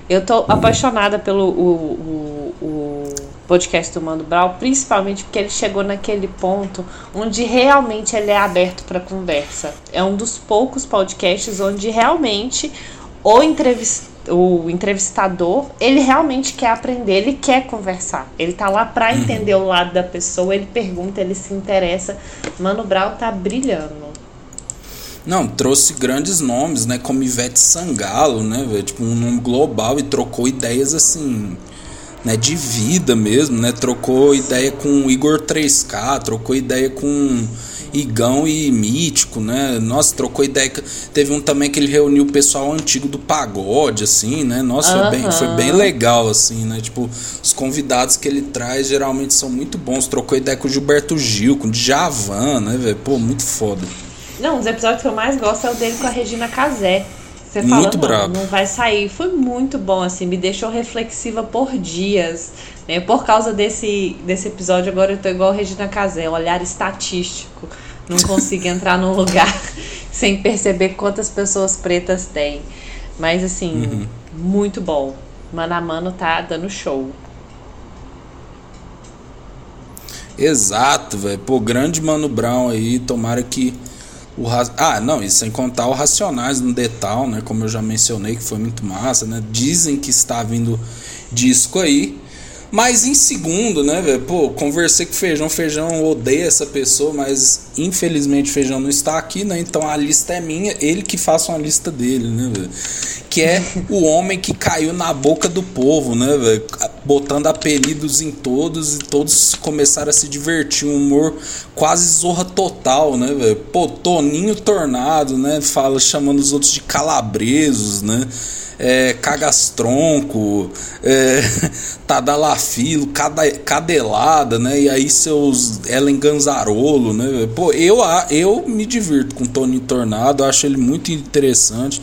eu tô apaixonada pelo o, o, o podcast do Mano Brown, principalmente porque ele chegou naquele ponto onde realmente ele é aberto para conversa. É um dos poucos podcasts onde realmente o entrevistado o entrevistador, ele realmente quer aprender, ele quer conversar. Ele tá lá para uhum. entender o lado da pessoa, ele pergunta, ele se interessa. Mano Brown tá brilhando. Não, trouxe grandes nomes, né? Como Ivete Sangalo, né? Tipo, um nome global e trocou ideias assim né, de vida mesmo, né? Trocou ideia com Igor 3K, trocou ideia com Igão e Mítico, né? Nossa, trocou ideia. Teve um também que ele reuniu o pessoal antigo do pagode, assim, né? Nossa, foi, bem, foi bem legal, assim, né? Tipo, os convidados que ele traz geralmente são muito bons. Trocou ideia com o Gilberto Gil, com o Djavan, né, velho? Pô, muito foda. Não, os episódios que eu mais gosto é o dele com a Regina Casé. Você fala, muito não, não vai sair. Foi muito bom, assim, me deixou reflexiva por dias. Né? Por causa desse, desse episódio, agora eu tô igual a Regina Casé, olhar estatístico. Não consigo entrar num lugar sem perceber quantas pessoas pretas tem. Mas, assim, uhum. muito bom. Mano a mano tá dando show. Exato, velho. Pô, grande Mano Brown aí. Tomara que o ah, não, e sem contar o Racionais no Detal, né? Como eu já mencionei, que foi muito massa, né? Dizem que está vindo disco aí. Mas em segundo, né, velho? Pô, conversei com Feijão. Feijão odeia essa pessoa, mas infelizmente o Feijão não está aqui, né? Então a lista é minha, ele que faça uma lista dele, né, velho? Que é o homem que caiu na boca do povo, né, velho? botando apelidos em todos e todos começaram a se divertir. Um humor quase zorra total, né, velho? Pô, Toninho Tornado, né? Fala chamando os outros de calabresos, né? É, Cagastronco, é, Tadalafilo, Cadelada, né? E aí seus Ellen Ganzarolo, né? Pô, eu, a- eu me divirto com Toninho Tornado, acho ele muito interessante.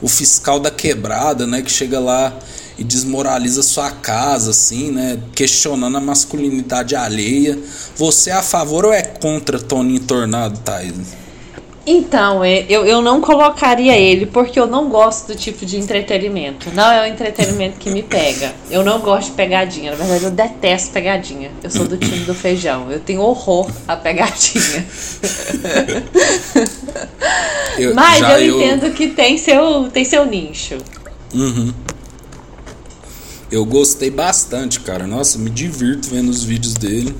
O fiscal da quebrada, né? Que chega lá e desmoraliza sua casa, assim, né? Questionando a masculinidade alheia. Você é a favor ou é contra Toninho Tornado, Thaís? Então, eu, eu não colocaria ele porque eu não gosto do tipo de entretenimento. Não é o entretenimento que me pega. Eu não gosto de pegadinha. Na verdade, eu detesto pegadinha. Eu sou do time do feijão. Eu tenho horror a pegadinha. Eu- Mas já eu, entendo que tem seu, tem seu nicho. Uhum. Eu gostei bastante, cara. Nossa, me divirto vendo os vídeos dele.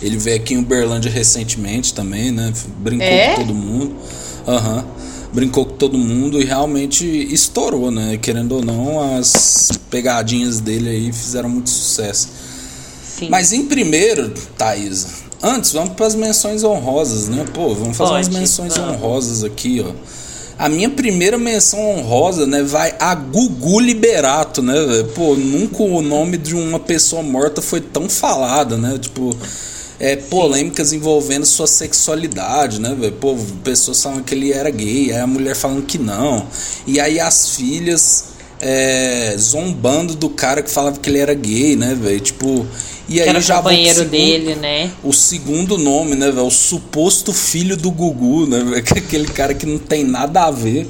Ele veio aqui em Uberlândia recentemente também, né? Brincou É? com todo mundo. Aham. Brincou com todo mundo e realmente estourou, né? Querendo ou não, as pegadinhas dele aí fizeram muito sucesso. Mas em primeiro, Thaís, antes vamos para as menções honrosas, né? Pô, vamos fazer umas Pode, menções vamos. honrosas aqui, ó. A minha primeira menção honrosa, né, vai a Gugu Liberato, né? Pô, nunca o nome de uma pessoa morta foi tão falado, né? Tipo, é, polêmicas envolvendo sua sexualidade, né? Pô, pessoas falam que ele era gay, aí a mulher falando que não. E aí as filhas é, zombando do cara que falava que ele era gay, né, velho? Tipo, e que aí era já companheiro segundo- dele, né? o segundo nome, né, velho? O suposto filho do Gugu, né, é Aquele cara que não tem nada a ver.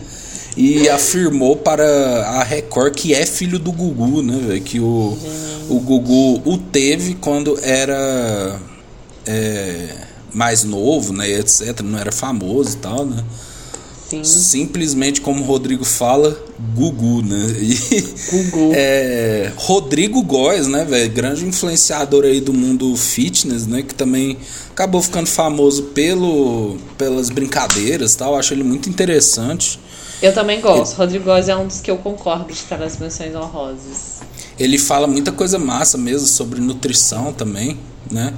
E afirmou para a Record que é filho do Gugu, né, velho? Que o, o Gugu o teve quando era é, mais novo, né, etc. Não era famoso e tal, né? Simplesmente como o Rodrigo fala, Gugu, né? E, Gugu. É, Rodrigo Góes, né, velho? Grande influenciador aí do mundo fitness, né? Que também acabou ficando famoso pelo, pelas brincadeiras e tal. Acho ele muito interessante. Eu também gosto. Rodrigo Góes é um dos que eu concordo de estar nas menções honrosas. Ele fala muita coisa massa mesmo sobre nutrição também, né?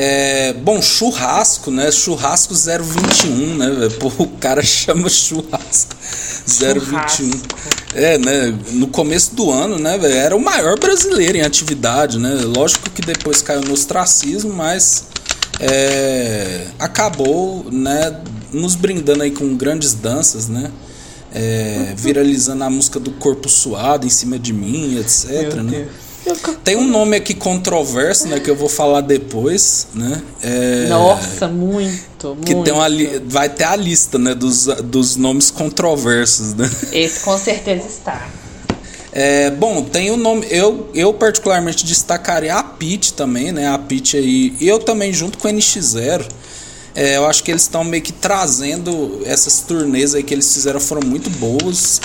É, bom, churrasco, né? Churrasco 021, né? velho? Pô, o cara chama churrasco 021. É, né? No começo do ano, né, velho? Era o maior brasileiro em atividade, né? Lógico que depois caiu no ostracismo, mas é, acabou, né? Nos brindando aí com grandes danças, né? É, viralizando a música do corpo suado em cima de mim, etc. Né? Tem um nome aqui controverso, né? Que eu vou falar depois, né? É, Nossa, muito, que muito. tem uma li- vai ter a lista, né? Dos, dos nomes controversos, né? Esse com certeza está. É, bom, tem o nome. Eu, eu particularmente destacaria a Pit também, né? A Pit aí. E eu também, junto com o NX0. é, eu acho que eles estão meio que trazendo essas turnês aí que eles fizeram foram muito boas.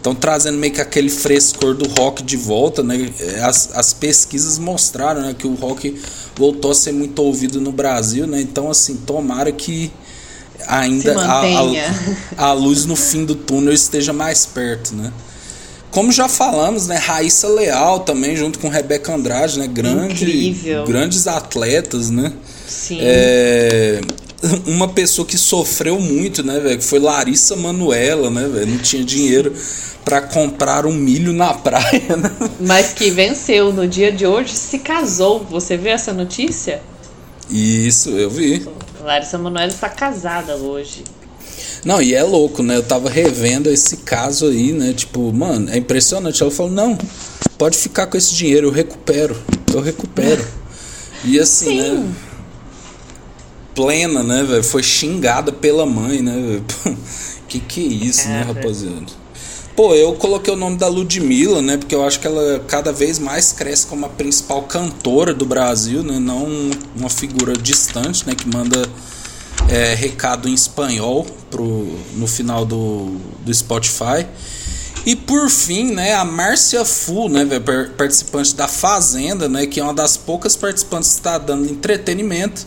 Estão trazendo meio que aquele frescor do rock de volta, né? É, As, as pesquisas mostraram né, que o rock voltou a ser muito ouvido no Brasil, né? Então, assim, tomara que ainda a, a, a luz no fim do túnel esteja mais perto, né? Como já falamos, né? Raíssa Leal também, junto com Rebeca Andrade, né? Grande, Incrível. grandes atletas, né? Sim. É, uma pessoa que sofreu muito, né, velho? Que foi Larissa Manuela, né, velho? Não tinha dinheiro pra comprar um milho na praia, né? Mas que venceu no dia de hoje, se casou. Você viu essa notícia? Isso, eu vi. Larissa Manoela está casada hoje. Não, e é louco, né? Eu tava revendo esse caso aí, né? Tipo, mano, é impressionante. Ela falou: não, pode ficar com esse dinheiro, eu recupero. Eu recupero. E assim, né? Plena, né, velho? Foi xingada pela mãe, né, velho? Que que é isso, né, Cara. rapaziada? Pô, eu coloquei o nome da Ludmilla, né? Porque eu acho que ela cada vez mais cresce como a principal cantora do Brasil, né? Não uma figura distante, né? Que manda é, recado em espanhol pro, no final do, do Spotify. E por fim, né, a Márcia Fu, né, participante da Fazenda, né, que é uma das poucas participantes que está dando entretenimento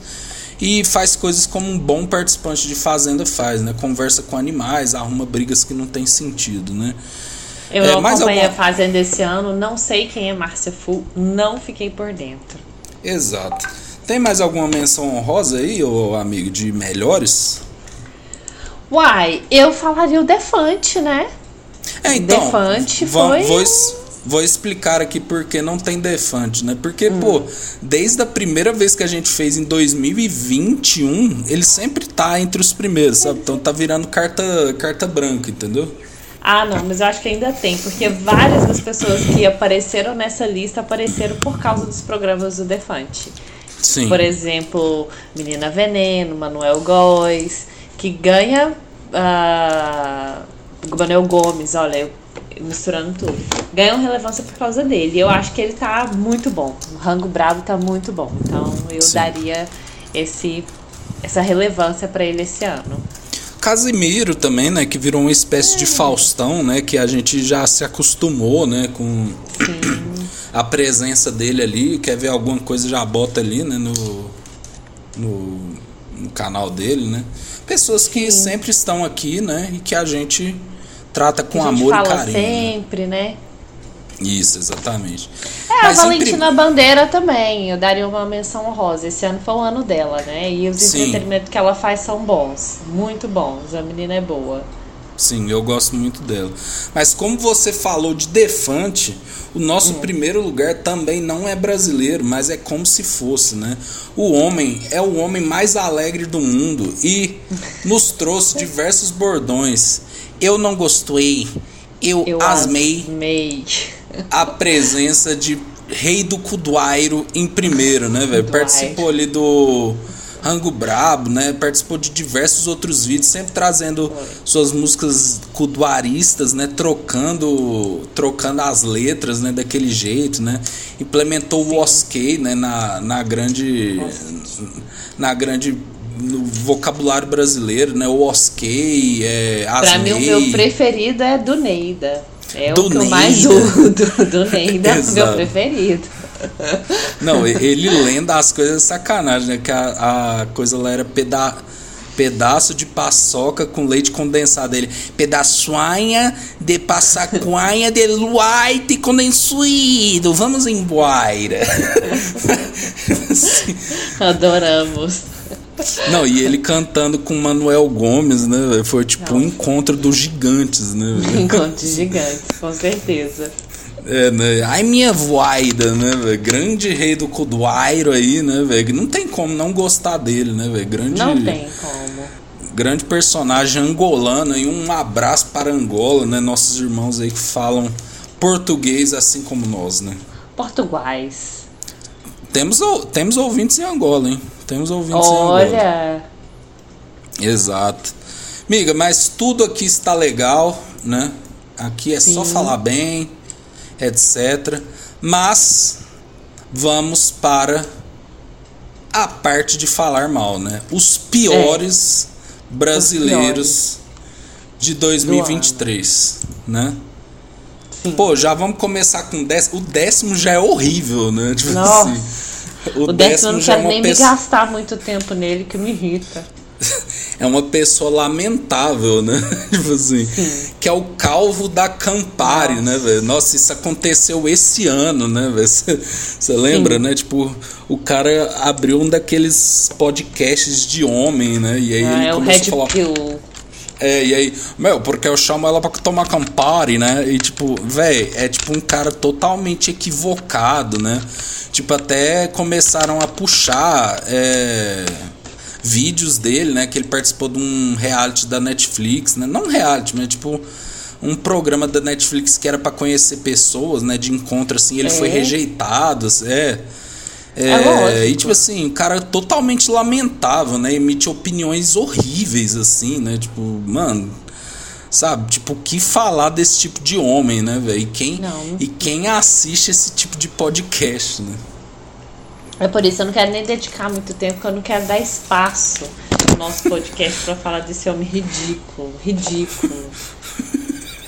e faz coisas como um bom participante de Fazenda faz, né, conversa com animais, arruma brigas que não tem sentido, né. Eu É, não acompanhei alguma- a Fazenda esse ano, não sei quem é Márcia Fu, não fiquei por dentro. Exato. Tem mais alguma menção honrosa aí, ô amigo, de melhores? Uai, eu falaria o Defante, né? É, então, Defante foi. Vou, vou explicar aqui por que não tem Defante, né? Porque, pô, desde a primeira vez que a gente fez em 2021, ele sempre tá entre os primeiros, sabe? Então tá virando carta, carta branca, entendeu? Ah, não, mas eu acho que ainda tem, porque várias das pessoas que apareceram nessa lista apareceram por causa dos programas do Defante. Sim. Por exemplo, Menina Veneno, Manuel Góes, que ganha. ah, Manuel Gomes, olha, eu misturando tudo. Ganham relevância por causa dele. Eu acho que ele tá muito bom. O Rango Bravo tá muito bom. Então eu Sim. daria esse, essa relevância pra ele esse ano. Casimiro também, né? Que virou uma espécie de Faustão, né? Que a gente já se acostumou, né? Com a presença dele ali. Quer ver alguma coisa, já bota ali, né? No, no, no canal dele, né? Pessoas que sempre estão aqui, né? E que a gente trata com amor e carinho. sempre, né? Isso, exatamente. É, Mas a Valentina Bandeira também, eu daria uma menção honrosa. Esse ano foi o ano dela, né? E os Sim. entretenimentos que ela faz são bons, muito bons. A menina é boa. Sim, eu gosto muito dela. Mas como você falou de Defante, o nosso primeiro lugar também não é brasileiro, mas é como se fosse, né? O homem é o homem mais alegre do mundo e nos trouxe diversos bordões. Eu não gostei, eu, Eu asmei asmei. a presença de Rei do Cuduairo em primeiro, né, velho? Participou ali do Rango Brabo, né? Participou de diversos outros vídeos, sempre trazendo suas músicas cuduaristas, né? Trocando, trocando as letras, né? Daquele jeito, né? Implementou o Oskei, né? Na, na grande, na grande no vocabulário brasileiro, né? O Oskei, é, Pra mim, o meu preferido é do Neida. É Do o que eu mais Neida. uso do, do Neida, é o meu preferido. Não, ele lenda as coisas sacanagem, né? Que a, a coisa lá era peda pedaço de paçoca com leite condensado. Ele, pedaçoinha de passacuanha de leite condensado. Vamos embora. Assim. Adoramos. Não, e ele cantando com Manuel Gomes, né? Foi tipo um encontro dos gigantes, né? velho? Encontros gigantes, com certeza. É, né? Ai, minha voida, né, velho? Grande rei do Cuduairo aí, né, velho? Não tem como não gostar dele, né, velho? Grande, Não tem como. grande personagem angolano e um abraço para Angola, né? Nossos irmãos aí que falam português assim como nós, né? Português. Temos, ou- temos ouvintes em Angola, hein? Temos ouvintes em Angola. Olha, Exato. Miga, mas tudo aqui está legal, né? Aqui é só Sim. falar bem, etc. Mas vamos para a parte de falar mal, né? Os piores brasileiros de 2023, né? Pô, já vamos começar com o décimo. O décimo já é horrível, né? Tipo Nossa. assim. o, décimo eu não já é quero uma nem me pessoa- gastar muito tempo nele, que me irrita. é uma pessoa lamentável, né? tipo assim. Que é o calvo da Campari, né, velho? Nossa, isso aconteceu esse ano, né, velho? Você lembra, Sim. né? Tipo, o cara abriu um daqueles podcasts de homem, né? E aí Ah, ele é o começou Red a falar. Pill. É, e aí, meu, porque eu chamo ela pra tomar Campari, né? E tipo, véi, é tipo um cara totalmente equivocado, né? Tipo, até começaram a puxar é, vídeos dele, né? Que ele participou de um reality da Netflix, né? Não um reality, mas tipo um programa da Netflix que era pra conhecer pessoas, né? De encontro, assim, ele É. foi rejeitado, é. É, É e tipo assim, um cara totalmente lamentável, né? Emite opiniões horríveis, assim, né? Tipo, mano, sabe? Tipo, o que falar desse tipo de homem, né, velho? E quem, e quem assiste esse tipo de podcast, né? É por isso eu não quero nem dedicar muito tempo, porque eu não quero dar espaço no nosso podcast pra falar desse homem ridículo. Ridículo.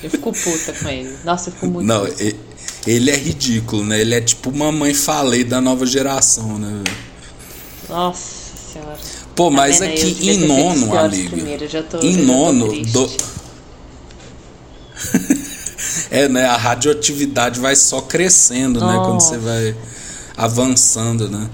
Eu fico puta com ele. Nossa, eu fico muito Não, puta. e- ele é ridículo, né? Ele é tipo mamãe falei da nova geração, né? Nossa senhora. Pô, Tá mas? Eu aqui em nono, amigo. em nono, do... É, né? A radioatividade vai só crescendo, né? Quando Nossa. você vai avançando, né?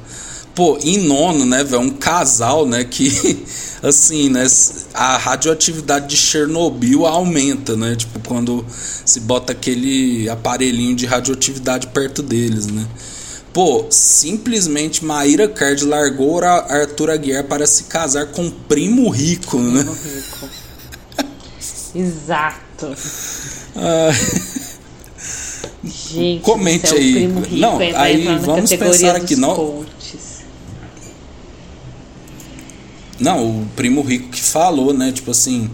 Pô, em nono, né, velho? Um casal, né? Que, assim, né? A radioatividade de Chernobyl aumenta, né? Tipo, quando se bota aquele aparelhinho de radioatividade perto deles, né? Pô, simplesmente Maíra Card largou a Arthur Aguiar para se casar com um primo rico, né? Exato. Ah, Gente, Comente céu, aí. o primo rico Não, aí vamos pensar aqui, não- Não, o primo rico que falou, né? Tipo assim,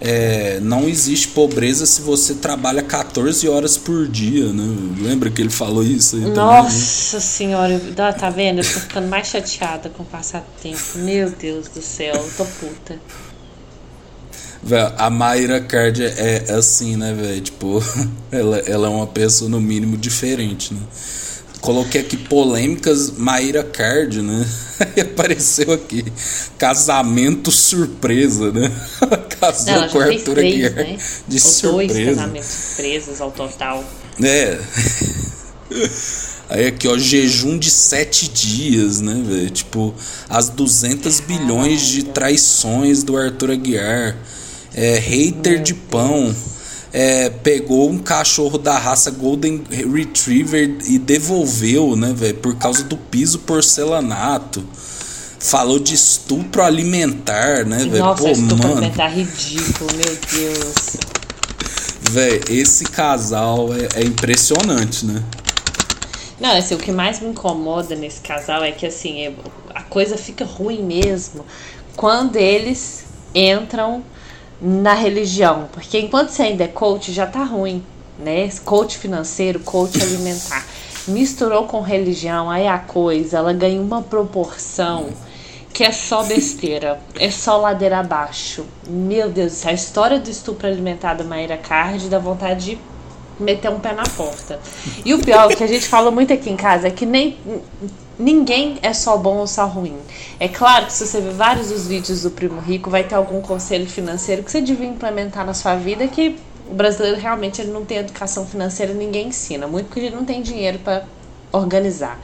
é, não existe pobreza se você trabalha 14 horas por dia, né? Lembra que ele falou isso aí também, né? Nossa senhora, eu- tá vendo? Eu tô ficando mais chateada com o passar do tempo. Meu Deus do céu, eu tô puta. Véi, a Mayra Card é, é assim, né, velho? Tipo, ela, ela é uma pessoa no mínimo diferente, né? Coloquei aqui polêmicas Mayra Card, né? Aí apareceu aqui. Casamento surpresa, né? Casou Não, com fez Arthur três, Aguiar né? de Ou dois surpresa. casamentos surpresas ao total. É. Aí aqui, ó, jejum de sete dias, né, velho? Tipo, as 200 bilhões de traições do Arthur Aguiar. É, hater de pão. É, pegou um cachorro da raça Golden Retriever e devolveu, né, velho? Por causa do piso porcelanato. Falou de estupro alimentar, né, velho? Nossa, Pô, estupro mano. alimentar ridículo, meu Deus. Véi, esse casal é, é impressionante, né? Não, assim, o que mais me incomoda nesse casal é que assim, é- a coisa fica ruim mesmo quando eles entram na religião. Porque enquanto você ainda é coach, já tá ruim, né? Coach financeiro, coach alimentar. Misturou com religião, aí a coisa, ela ganha uma proporção que é só besteira, é só ladeira abaixo. Meu Deus, a história do estupro alimentar da Maíra Card dá vontade de meter um pé na porta. E o pior, que a gente fala muito aqui em casa, é que nem ninguém é só bom ou só ruim. É claro que se você ver vários dos vídeos do Primo Rico, vai ter algum conselho financeiro que você devia implementar na sua vida que o brasileiro realmente ele não tem educação financeira, ninguém ensina, muito porque ele não tem dinheiro para organizar.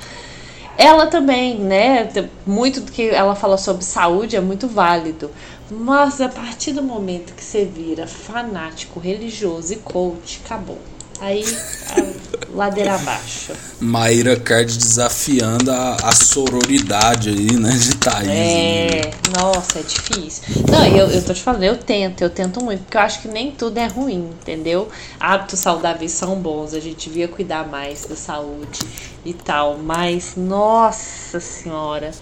Ela também, né? Muito do que ela fala sobre saúde é muito válido. Mas a partir do momento que você vira fanático, religioso e coach, acabou. Aí, a ladeira abaixo. Maíra Card desafiando a, a sororidade aí, né, de Thaís. né? É, nossa, é difícil. Não, eu, eu tô te falando, eu tento, eu tento muito, porque eu acho que nem tudo é ruim, entendeu? Hábitos saudáveis são bons, a gente devia cuidar mais da saúde e tal, mas, nossa senhora,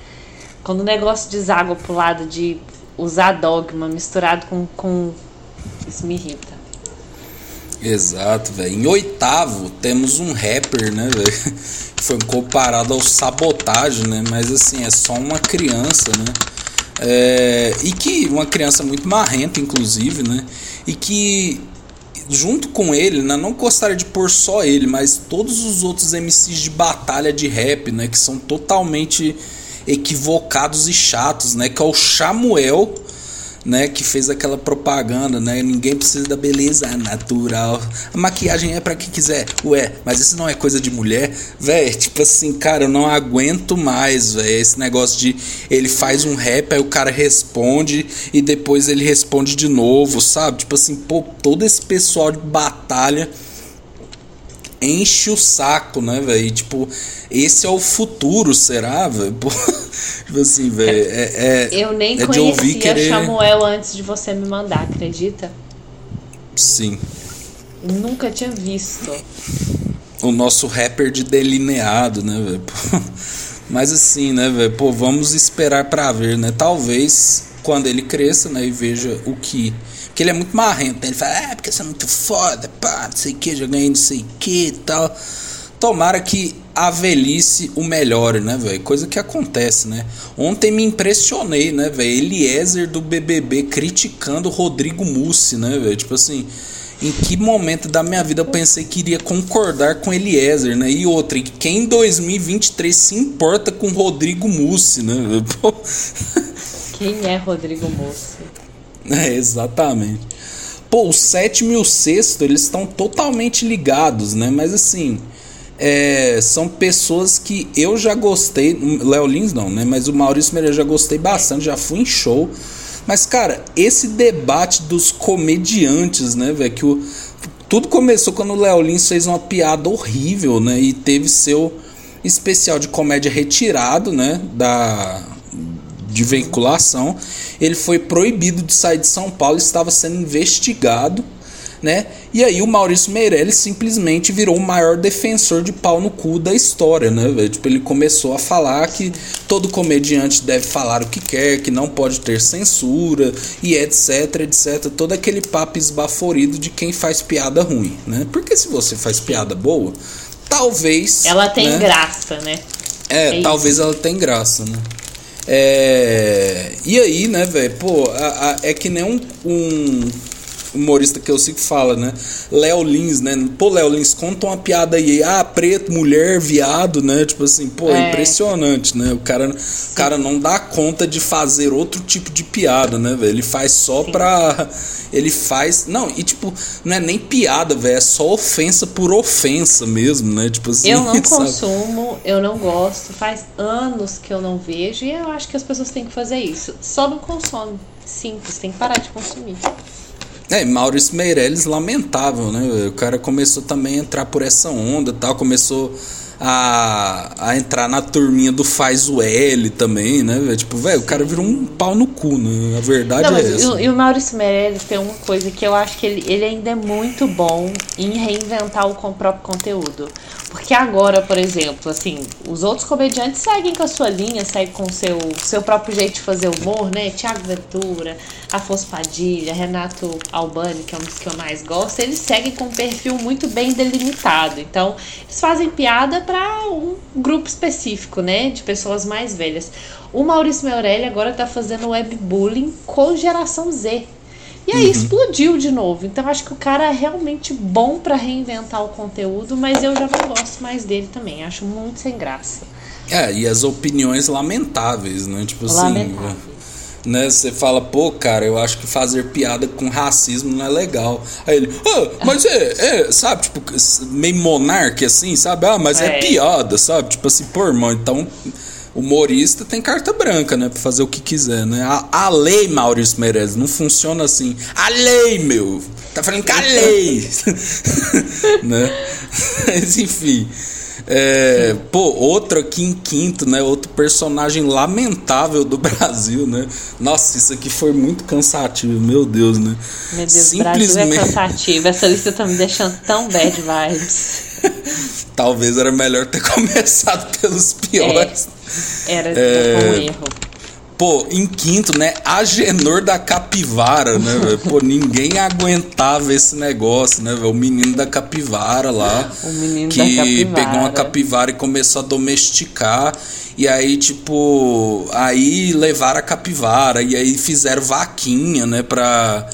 quando o negócio deságua pro lado de usar dogma misturado com. com isso me irrita. Exato, velho. Em oitavo, temos um rapper, né, velho? Foi comparado ao sabotagem, né? Mas assim, é só uma criança, né? É, e que uma criança muito marrenta, inclusive, né? E que junto com ele, né, não gostaria de pôr só ele, mas todos os outros MCs de batalha de rap, né, que são totalmente equivocados e chatos, né, que é o Samuel, né, que fez aquela propaganda, né, ninguém precisa da beleza natural, a maquiagem é pra quem quiser, ué, mas isso não é coisa de mulher, véi, tipo assim, cara, eu não aguento mais, véi, esse negócio de ele faz um rap, aí o cara responde e depois ele responde de novo, sabe, tipo assim, pô, todo esse pessoal de batalha enche o saco, né, velho? Tipo, esse é o futuro, será, velho? Tipo assim, velho, é, é, Eu nem é de ouvir conhecia querer... Samuel antes de você me mandar, acredita? Sim. Nunca tinha visto. o nosso rapper de delineado, né, velho? Mas assim, né, velho? Pô, vamos esperar pra ver, né? Talvez quando ele cresça, né, e veja o que. Porque ele é muito marrento, né? Ele fala, é, porque você é muito foda, pá, não sei o que, já ganhei não sei o que e tal. Tomara que a velhice o melhore, né, velho? Coisa que acontece, né? Ontem me impressionei, né, velho? Eliezer do BBB criticando Rodrigo Mussi, né, velho? Tipo assim, em que momento da minha vida eu pensei que iria concordar com Eliezer, né? E outra, quem em 2023 se importa com Rodrigo Mussi, né? Quem é Rodrigo Moço? É, exatamente. pô, o sétimo e o sexto, eles estão totalmente ligados, né? Mas assim, é, são pessoas que eu já gostei. Léo Lins não, né? Mas o Maurício Meirelles já gostei bastante, já fui em show. Mas, cara, esse debate dos comediantes, né, velho? Que o, tudo começou quando o Léo Lins fez uma piada horrível, né? E teve seu especial de comédia retirado, né? Da, de veiculação. Ele foi proibido de sair de São Paulo, estava sendo investigado né? E aí o Maurício Meirelles simplesmente virou o maior defensor de pau no cu da história, né? Tipo, ele começou a falar que todo comediante deve falar o que quer, que não pode ter censura e etc, etc. Todo aquele papo esbaforido de quem faz piada ruim, né? Porque se você faz piada boa, talvez... Ela tem né? graça, né? É, É talvez isso. ela tenha graça, né? É... E aí, né, velho? Pô, a- a- é que nem um, um humorista que eu sigo fala, né? Léo Lins, né? Pô, Léo Lins, conta uma piada aí. Ah, preto, mulher, viado, né? Tipo assim, pô, é impressionante, né? O cara, o cara não dá conta de fazer outro tipo de piada, né, velho? Ele faz só pra. Ele faz. Não, e tipo, não é nem piada, velho. É só ofensa por ofensa mesmo, né? Tipo assim. Eu não sabe? consumo, eu não gosto, faz anos que eu não vejo e eu acho que as pessoas têm que fazer isso. Só não consome. Simples, tem que parar de consumir. É, Maurício Meirelles, lamentável, né? O cara começou também a entrar por essa onda tal, começou a, a entrar na turminha do faz o L também, né? velho? Tipo, velho, o cara virou um pau no cu, né? A verdade Não, é essa. o- e o Maurício Meirelles tem uma coisa que eu acho que ele, ele ainda é muito bom em reinventar o com- próprio conteúdo. Porque agora, por exemplo, assim, os outros comediantes seguem com a sua linha, seguem com o seu, seu próprio jeito de fazer humor, né? Tiago Ventura, Afonso Padilha, Renato Albani, que é um dos que eu mais gosto, eles seguem com um perfil muito bem delimitado. Então, eles fazem piada para um grupo específico, né? De pessoas mais velhas. O Maurício Meirelles agora tá fazendo webbullying com geração Z. E aí Uhum. explodiu de novo. Então acho que o cara é realmente bom pra reinventar o conteúdo, mas eu já não gosto mais dele também. Acho muito sem graça. É, e as opiniões lamentáveis, né? Tipo assim. Lamentáveis. Né, você fala, pô, cara, eu acho que fazer piada com racismo não é legal. Aí ele, ah, mas é, é, sabe, tipo, meio monarca assim, sabe? Ah, mas é. É. piada, sabe? Tipo assim, pô, irmão, então humorista tem carta branca, né? Pra fazer o que quiser, né? A, a lei, Maurício Meirelles, não funciona assim. A lei, meu! Tá falando com a lei! né? Mas enfim. É, pô, outro aqui em quinto, né? Outro personagem lamentável do Brasil, né? Nossa, isso aqui foi muito cansativo, meu Deus, né? Meu Deus, o Brasil é cansativo. Essa lista tá me deixando tão bad vibes. Talvez era melhor ter começado pelos piores. Era É. um erro. Pô, em quinto, né? Agenor da capivara, né, velho? Pô, ninguém aguentava esse negócio, né, velho? O menino da capivara lá. O menino que da capivara. pegou uma capivara e começou a domesticar. E aí, tipo, aí levaram a capivara. E aí fizeram vaquinha, né, pra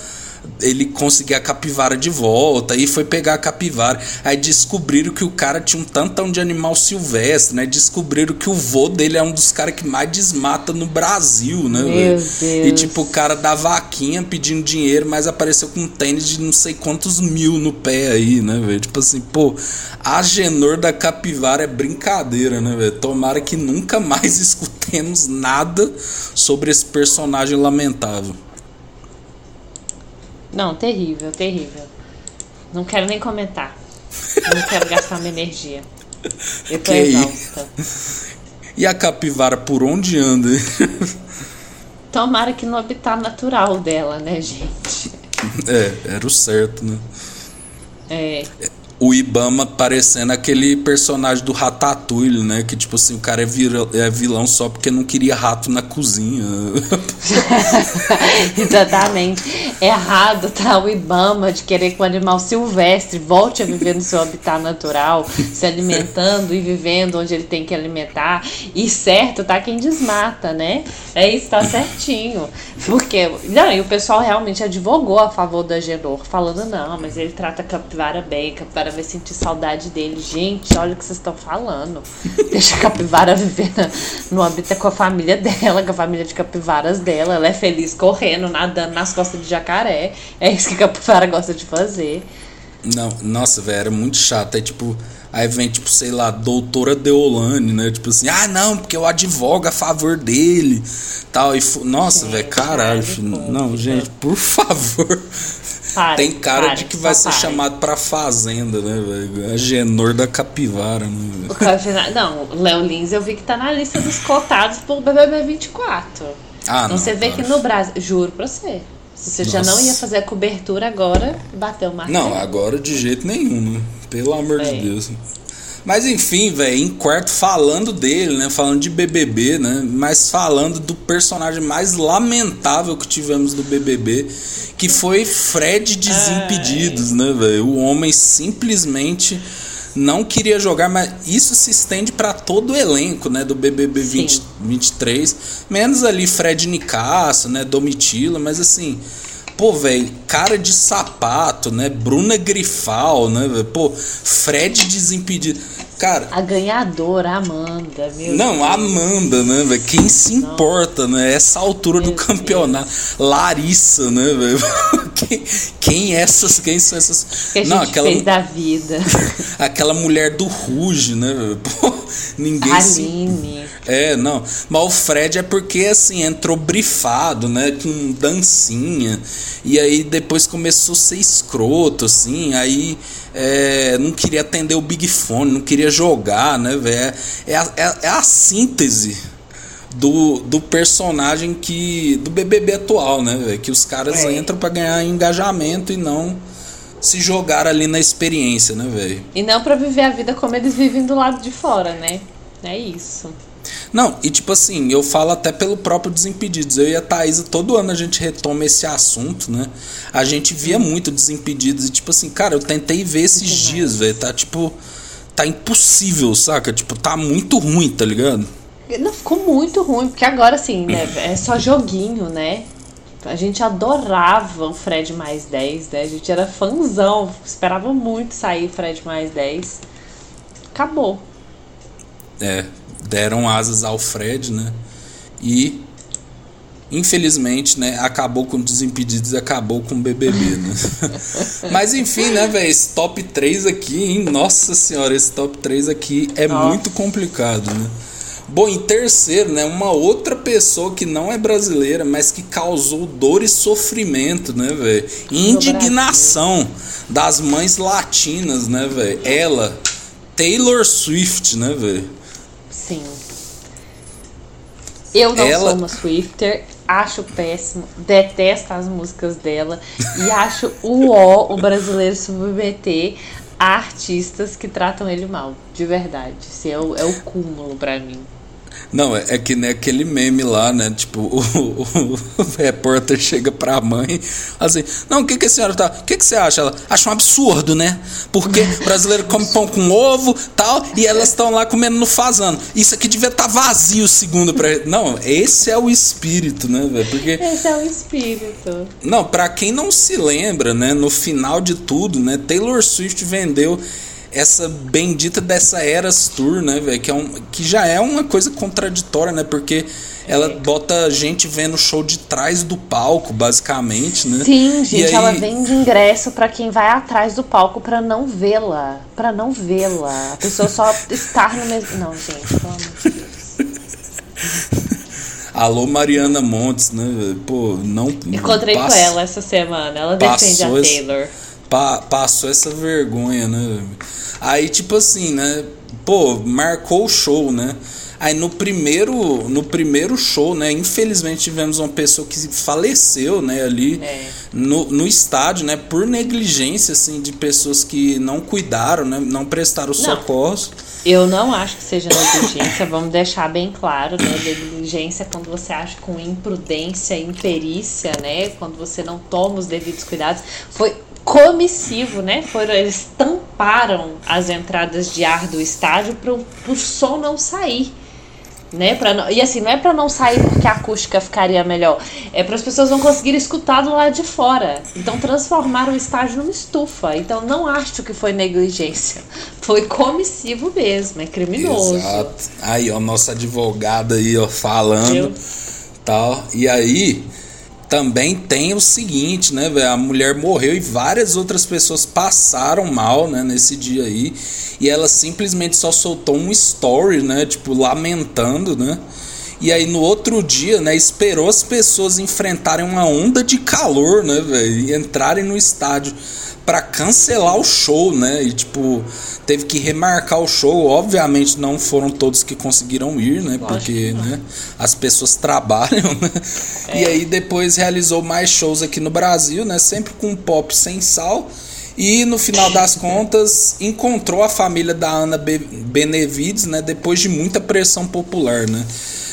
ele conseguir a capivara de volta. Aí foi pegar a capivara. Aí descobriram que o cara tinha um tantão de animal silvestre, né? Descobriram que o vô dele é um dos caras que mais desmata no Brasil, né? Meu? Deus. E tipo, o cara da vaquinha pedindo dinheiro, mas apareceu com um tênis de não sei quantos mil no pé aí, né, velho? Tipo assim, pô, a Genor da capivara é brincadeira, né, velho? Tomara que nunca mais escutemos nada sobre esse personagem lamentável. Não, terrível, terrível. Não quero nem comentar. Não quero gastar minha energia. Eu tô Que exausta. E a capivara por onde anda? Tomara que no habitat natural dela, né, gente? é, era o certo, né? É. O Ibama parecendo aquele personagem do Ratatouille, né? Que tipo assim, o cara é, vira- é vilão só porque não queria rato na cozinha. Exatamente. Errado tá o Ibama de querer que o animal silvestre volte a viver no seu habitat natural, se alimentando e vivendo onde ele tem que alimentar. E certo tá quem desmata, né? É isso, tá certinho. Porque, não, e o pessoal realmente advogou a favor da Genor, falando, não, mas ele trata a capivara bem, capivara vai sentir saudade dele. Gente, olha o que vocês estão falando. Deixa a capivara viver na, no âmbito com a família dela, com a família de capivaras dela. Ela é feliz correndo, nadando nas costas de jacaré. É isso que a capivara gosta de fazer. Não, nossa, velho, era muito chato. É tipo, aí vem, tipo, sei lá, doutora Deolane, né? Tipo assim, ah, não, porque eu advogo a favor dele. Tal. E, nossa, velho, caralho. filho, não, gente, por favor. Para, Tem cara para, de que vai ser para. chamado pra fazenda, né, velho? A Genor da capivara, né? O velho? Cafina- Não, o Léo Lins eu vi que tá na lista dos cotados pro BBB 24. Ah, então não, você vê para. que no Brasil, juro pra você, se você já não Nossa. ia fazer a cobertura agora, bateu o martelo. Não, agora de jeito nenhum, né? Pelo amor É. de Deus. Mas enfim, velho, em quarto falando dele, né? Falando de BBB, né? Mas falando do personagem mais lamentável que tivemos do BBB, que foi Fred Desimpedidos, né, velho? O homem simplesmente não queria jogar, mas isso se estende para todo o elenco, né, do BBB 20, 23, menos ali Fred Nicasso, né, Domitila, mas assim, Pô, velho, cara de sapato, né? Bruna Grifal, né? Pô, Fred Desimpedido. Cara, A ganhadora, a Amanda, meu não, Deus. a Amanda, né, velho? Quem se importa, né? Essa altura do campeonato. Larissa, né, velho? Quem, quem essas, quem são essas? que a gente não, aquela fez da vida. aquela mulher do Ruge, né, velho? Ninguém se Aline. é, não. Mas o Fred é porque, assim, entrou brifado, né? Com dancinha. E aí depois começou a ser escroto, assim. Aí é, não queria atender o Big Fone, não queria jogar, né, velho? É, a- é, a- é a síntese do, do personagem que. do BBB atual, né, velho? Que os caras É. entram pra ganhar engajamento e não se jogar ali na experiência, né, velho? E não pra viver a vida como eles vivem do lado de fora, né? É isso. Não, e tipo assim, eu falo até pelo próprio Desimpedidos. Eu e a Thaisa, todo ano a gente retoma esse assunto, né? A gente via muito Desimpedidos e tipo assim, cara, eu tentei ver esses dias, velho. Tá tipo. Tá impossível, saca? Tipo, tá muito ruim, tá ligado? Não, ficou muito ruim, porque agora assim, né? É só joguinho, né? A gente adorava o Fred mais 10, né? A gente era fãzão, esperava muito sair Fred mais 10. Acabou. É, deram asas ao Fred, né? E infelizmente, né, acabou com Desimpedidos e acabou com BBB, né? Mas enfim, né, velho, esse top 3 aqui, hein? Nossa senhora, esse top 3 aqui é Nossa. muito complicado, né? Bom, em terceiro, né, uma outra pessoa que não é brasileira, mas que causou dor e sofrimento, né, velho? Indignação das mães latinas, né, velho? Ela, Taylor Swift, né, velho? Sim. Eu não Ela- sou uma Swifter, acho péssimo, detesto as músicas dela e acho o ó o brasileiro submeter a artistas que tratam ele mal, de verdade. Isso é o, é o cúmulo pra mim. Não, é, é que nem aquele meme lá, né? Tipo, o, o- o repórter chega pra mãe, assim, não, o que, que a senhora tá. O que, que você acha? Ela acha um absurdo, né? Porque brasileiro come pão com ovo tal, e elas estão lá comendo no fazano. Isso aqui devia estar vazio, segundo pra. Não, esse é o espírito, né, velho? Porque. Esse é o espírito. Não, pra quem não se lembra, né, no final de tudo, né, Taylor Swift vendeu essa bendita dessa Eras Tour, né, velho, que é um que já é uma coisa contraditória, né, porque ela bota gente vendo o show de trás do palco, basicamente, né? Sim, E gente, aí- ela vende ingresso pra quem vai atrás do palco pra não vê-la. Pra não vê-la. A pessoa só estar no mesmo. Não, gente, pelo amor de Deus. Alô Mariana Montes, né, velho? Pô, não Encontrei com ela essa semana. Ela defende a Passou esse- Taylor. Pa- passou essa vergonha, né? Aí, tipo assim, né? Pô, marcou o show, né? Aí no primeiro, no primeiro show, né? Infelizmente tivemos uma pessoa que faleceu, né? Ali no, no estádio, né? Por negligência, assim, de pessoas que não cuidaram, né? Não prestaram socorros. Eu não acho que seja negligência, vamos deixar bem claro, né? Negligência é quando você age com imprudência, imperícia, né? Quando você não toma os devidos cuidados. Foi comissivo, né? Foram, eles tamparam as entradas de ar do estádio para o som não sair. Né? Pra não, e assim, não é pra não sair porque a acústica ficaria melhor. É para as pessoas não conseguirem escutar do lado de fora. Então transformaram o estádio numa estufa. Então não acho que foi negligência. Foi comissivo mesmo, é criminoso. Exato. Aí, ó, nossa advogada aí, ó, falando. Tal. E aí, também tem o seguinte, né, velho? A mulher morreu e várias outras pessoas passaram mal, né, nesse dia aí. E ela simplesmente só soltou um story, né, tipo, lamentando, né? E aí no outro dia, né, esperou as pessoas enfrentarem uma onda de calor, né, velho? E entrarem no estádio pra cancelar o show, né? E tipo, teve que remarcar o show. Obviamente não foram todos que conseguiram ir, né? Porque, né, as pessoas trabalham, né? E aí depois realizou mais shows aqui no Brasil, né? Sempre com pop sem sal. E no final das contas encontrou a família da Ana Be- Benevides, né? Depois de muita pressão popular, né?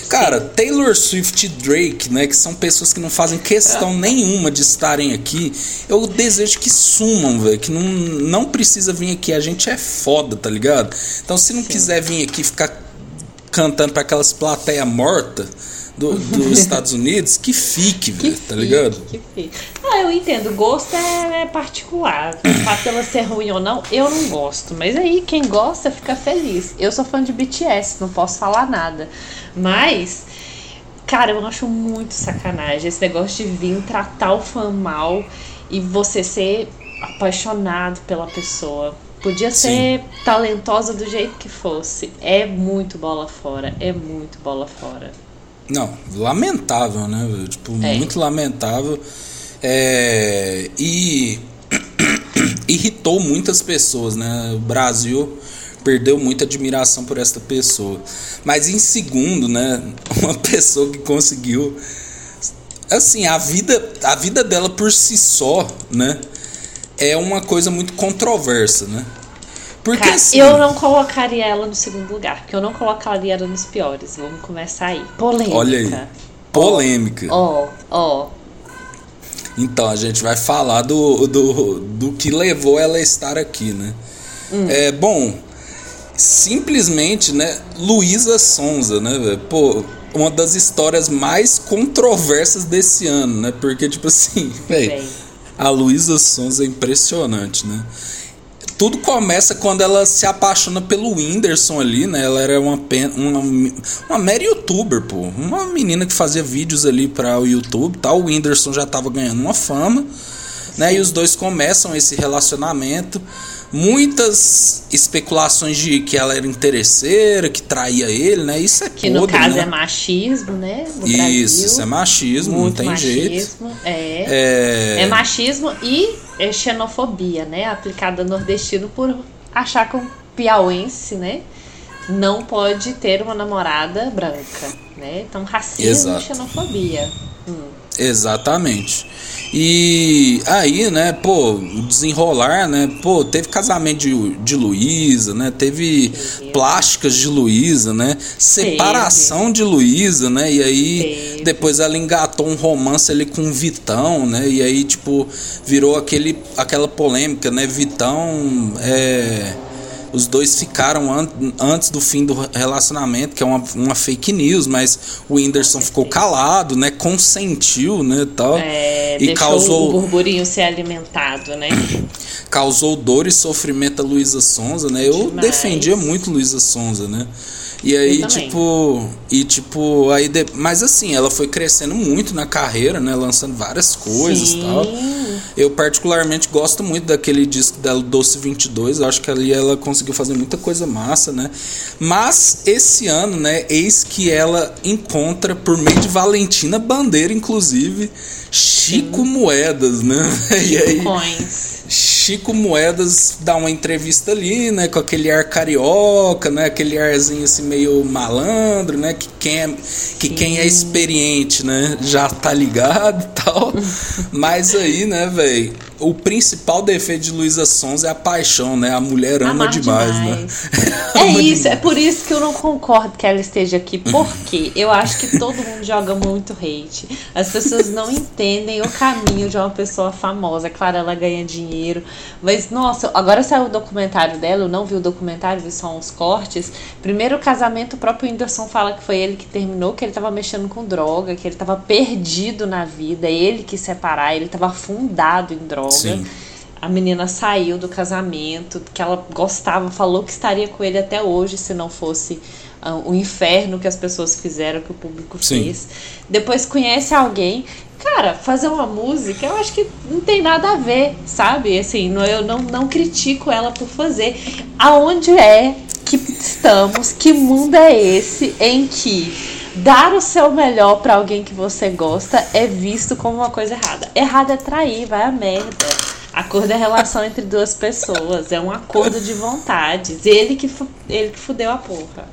Cara, Taylor Swift e Drake, né, que são pessoas que não fazem questão nenhuma de estarem aqui, eu desejo que sumam, velho, que não, não precisa vir aqui, a gente é foda, tá ligado? Então se não quiser vir aqui ficar cantando pra aquelas plateias mortas do, dos Estados Unidos, que fique, velho, tá ligado? Que fica. Ah, eu entendo, gosto é, é particular. O fato dela ser ruim ou não, eu não gosto. Mas aí, quem gosta fica feliz. Eu sou fã de BTS, não posso falar nada. Mas, cara, eu acho muito sacanagem esse negócio de vir tratar o fã mal e você ser apaixonado pela pessoa. Podia ser talentosa do jeito que fosse. É muito bola fora. É muito bola fora. Não, lamentável, né? Tipo, É. muito lamentável. É, e irritou muitas pessoas, né? O Brasil perdeu muita admiração por esta pessoa. Mas em segundo, né? Uma pessoa que conseguiu. Assim, a vida, a vida dela por si só, né? É uma coisa muito controversa, né? Porque Cara, assim. eu não colocaria ela no segundo lugar, porque eu não colocaria ela nos piores. Vamos começar aí. Polêmica. Olha aí. Polêmica. Ó, ó. Então, a gente vai falar do, do, do que levou ela a estar aqui, né? É, bom, simplesmente, né, Luísa Sonza, né, velho? Pô, uma das histórias mais controversas desse ano, né? Porque, tipo assim, velho, a Luísa Sonza é impressionante, né? Tudo começa quando ela se apaixona pelo Whindersson ali, né? Ela era uma, uma, uma mera youtuber, pô. Uma menina que fazia vídeos ali para o YouTube, tal. O Whindersson já tava ganhando uma fama, né? E os dois começam esse relacionamento. Muitas especulações de que ela era interesseira, que traía ele, né? Isso é Que no podre, caso né? é machismo, né? No Isso, Brasil. isso é machismo, não tem jeito. machismo, É. É... é machismo e é xenofobia, né? Aplicada nordestino por achar que um piauense, né? Não pode ter uma namorada branca, né? Então, racismo Exato. e xenofobia. Hum. Exatamente. E aí, né, pô, desenrolar, né, pô, teve casamento de, de Luísa, né, teve plásticas de Luísa, né, separação de Luísa, né, e aí depois ela engatou um romance ali com o Vitão, né, e aí, tipo, virou aquele, aquela polêmica, né, Vitão, é os dois ficaram an antes do fim do relacionamento, que é uma, uma fake news, mas o Whindersson ficou calado, né? Consentiu, né? Tal, É, e deixou o causou, burburinho ser alimentado, né? causou dor e sofrimento a Luísa Sonza, né? Eu Demais. defendia muito Luísa Sonza, né? E aí, tipo, e tipo, aí de- mas assim, ela foi crescendo muito na carreira, né, lançando várias coisas e Sim. tal. Eu particularmente gosto muito daquele disco dela Doce 22, eu acho que ali ela conseguiu fazer muita coisa massa, né? Mas esse ano, né, eis que ela encontra por meio de Valentina Bandeira inclusive Chico Moedas, né? E aí Coins. Chico Moedas dá uma entrevista ali, né, com aquele ar carioca, né, aquele arzinho assim meio malandro, né, que quem é, que quem é experiente, né, já tá ligado e tal. Mas aí, né, velho, o principal defeito de Luísa Sons é a paixão, né? A mulher ama demais, demais. né? É isso, é por isso que eu não concordo que ela esteja aqui. Porque eu acho que todo mundo joga muito hate. As pessoas não entendem o caminho de uma pessoa famosa. Claro, ela ganha dinheiro, Mas, nossa, agora saiu o documentário dela, eu não vi o documentário, vi só uns cortes. Primeiro casamento, o próprio Whindersson fala que foi ele que terminou, que ele tava mexendo com droga, que ele tava perdido na vida, ele que separar, ele tava afundado em droga. Sim. A menina saiu do casamento, que ela gostava, falou que estaria com ele até hoje se não fosse ah, o inferno que as pessoas fizeram, que o público Sim. fez. Depois conhece alguém. Cara, fazer uma música, eu acho que não tem nada a ver, sabe? Assim, não- eu não, não critico ela por fazer. Aonde é que estamos? Que mundo é esse em que dar o seu melhor pra alguém que você gosta é visto como uma coisa errada? Errado é trair, vai a merda. Acordo é relação entre duas pessoas, é um acordo de vontades. Ele que, ele que fudeu a porra.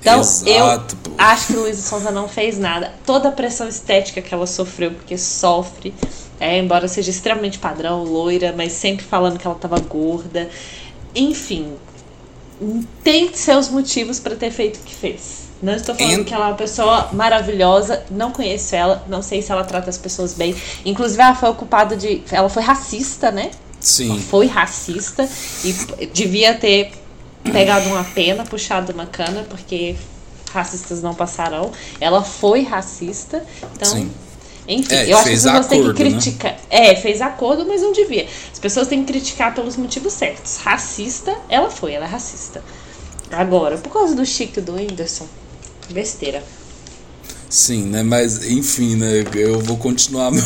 Então, Exato, eu acho que Luísa Sonza não fez nada. Toda a pressão estética que ela sofreu, porque sofre, é, embora seja extremamente padrão, loira, mas sempre falando que ela tava gorda. Enfim, tem seus motivos para ter feito o que fez. Não estou falando que ela é uma pessoa maravilhosa, não conheço ela, não sei se ela trata as pessoas bem. Inclusive, ela foi ocupada de. Ela foi racista, né? Sim. Foi racista e devia ter pegado uma pena, puxado uma cana, porque racistas não passarão. Ela foi racista, então. Sim. Enfim, É, eu acho que as pessoas têm que né? criticar. É, fez acordo, mas não devia. As pessoas têm que criticar pelos motivos certos. Racista, ela foi, ela é racista. Agora, por causa do Chico e do Whindersson, besteira. Sim, né? Mas, enfim, né? Eu vou continuar meu